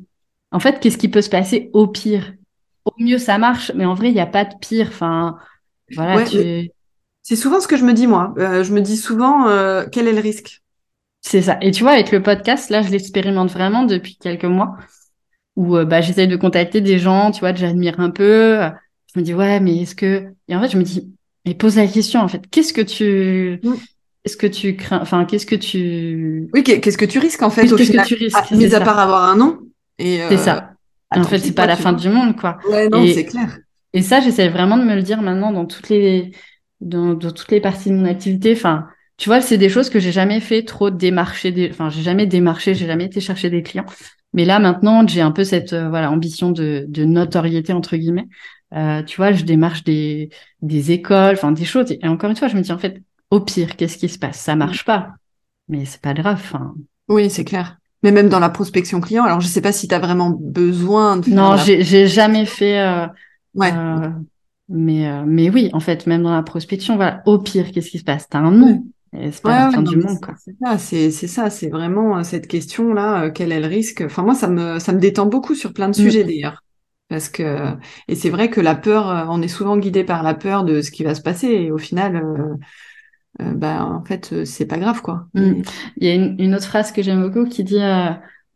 en fait, qu'est-ce qui peut se passer au pire? Au mieux, ça marche, mais en vrai, il n'y a pas de pire. Enfin, voilà, Ouais, tu... C'est souvent ce que je me dis, moi. Euh, je me dis souvent, euh, quel est le risque? C'est ça. Et tu vois, avec le podcast, là, je l'expérimente vraiment depuis quelques mois, où euh, bah, j'essaye de contacter des gens, tu vois, que j'admire un peu. Je me dis, ouais, mais est-ce que... Et en fait, je me dis, mais pose la question, en fait, qu'est-ce que tu... Mm. Qu'est-ce que tu crains? Enfin, qu'est-ce que tu... Oui, qu'est- qu'est-ce que tu risques en fait qu'est-ce que tu risques, Ah, c'est mis à ça. part avoir un nom. Et, C'est euh, ça. ah, en fait, c'est pas la tu fin du monde, quoi. Ouais, non, Et- c'est clair. Et ça, j'essaie vraiment de me le dire maintenant dans toutes les, dans, dans toutes les parties de mon activité. Enfin, tu vois, c'est des choses que j'ai jamais fait trop démarcher des, enfin, j'ai jamais démarché, j'ai jamais été chercher des clients. Mais là, maintenant, j'ai un peu cette, euh, voilà, ambition de, de notoriété, entre guillemets. Euh, tu vois, je démarche des, des écoles, enfin, des choses. Et encore une fois, je me dis, en fait, au pire, qu'est-ce qui se passe? Ça marche pas. Mais c'est pas grave. Oui, c'est clair. Mais même dans la prospection client, alors je sais pas si tu as vraiment besoin de faire non, la- j'ai, jamais fait, euh, Ouais. Euh, mais, euh, mais oui, en fait, même dans la prospection, voilà, au pire, qu'est-ce qui se passe? T'as un nom. Et c'est pas Ouais, la fin du monde, c'est- quoi. C'est ça, c'est c'est ça, c'est vraiment euh, cette question-là, euh, quel est le risque? Enfin, moi, ça me ça me détend beaucoup sur plein de Mm. sujets d'ailleurs. Parce que et c'est vrai que la peur, euh, on est souvent guidé par la peur de ce qui va se passer et au final, euh, euh, bah en fait, c'est pas grave quoi. Mm. Il y a une, une autre phrase que j'aime beaucoup qui dit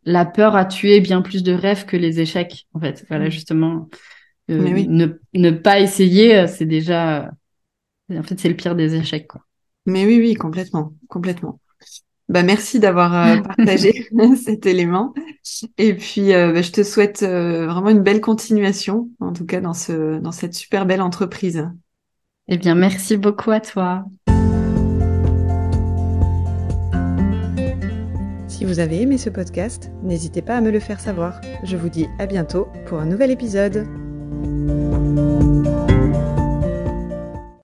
La peur a tué bien plus de rêves que les échecs. En fait, voilà, Mm. justement, Mais oui. ne, ne pas essayer, c'est déjà. En fait, c'est le pire des échecs, quoi. Mais oui, oui, complètement, complètement. Bah merci d'avoir euh, partagé cet élément. Et puis, euh, bah, je te souhaite euh, vraiment une belle continuation, en tout cas dans ce dans cette super belle entreprise. Eh bien, merci beaucoup à toi. Si vous avez aimé ce podcast, n'hésitez pas à me le faire savoir. Je vous dis à bientôt pour un nouvel épisode.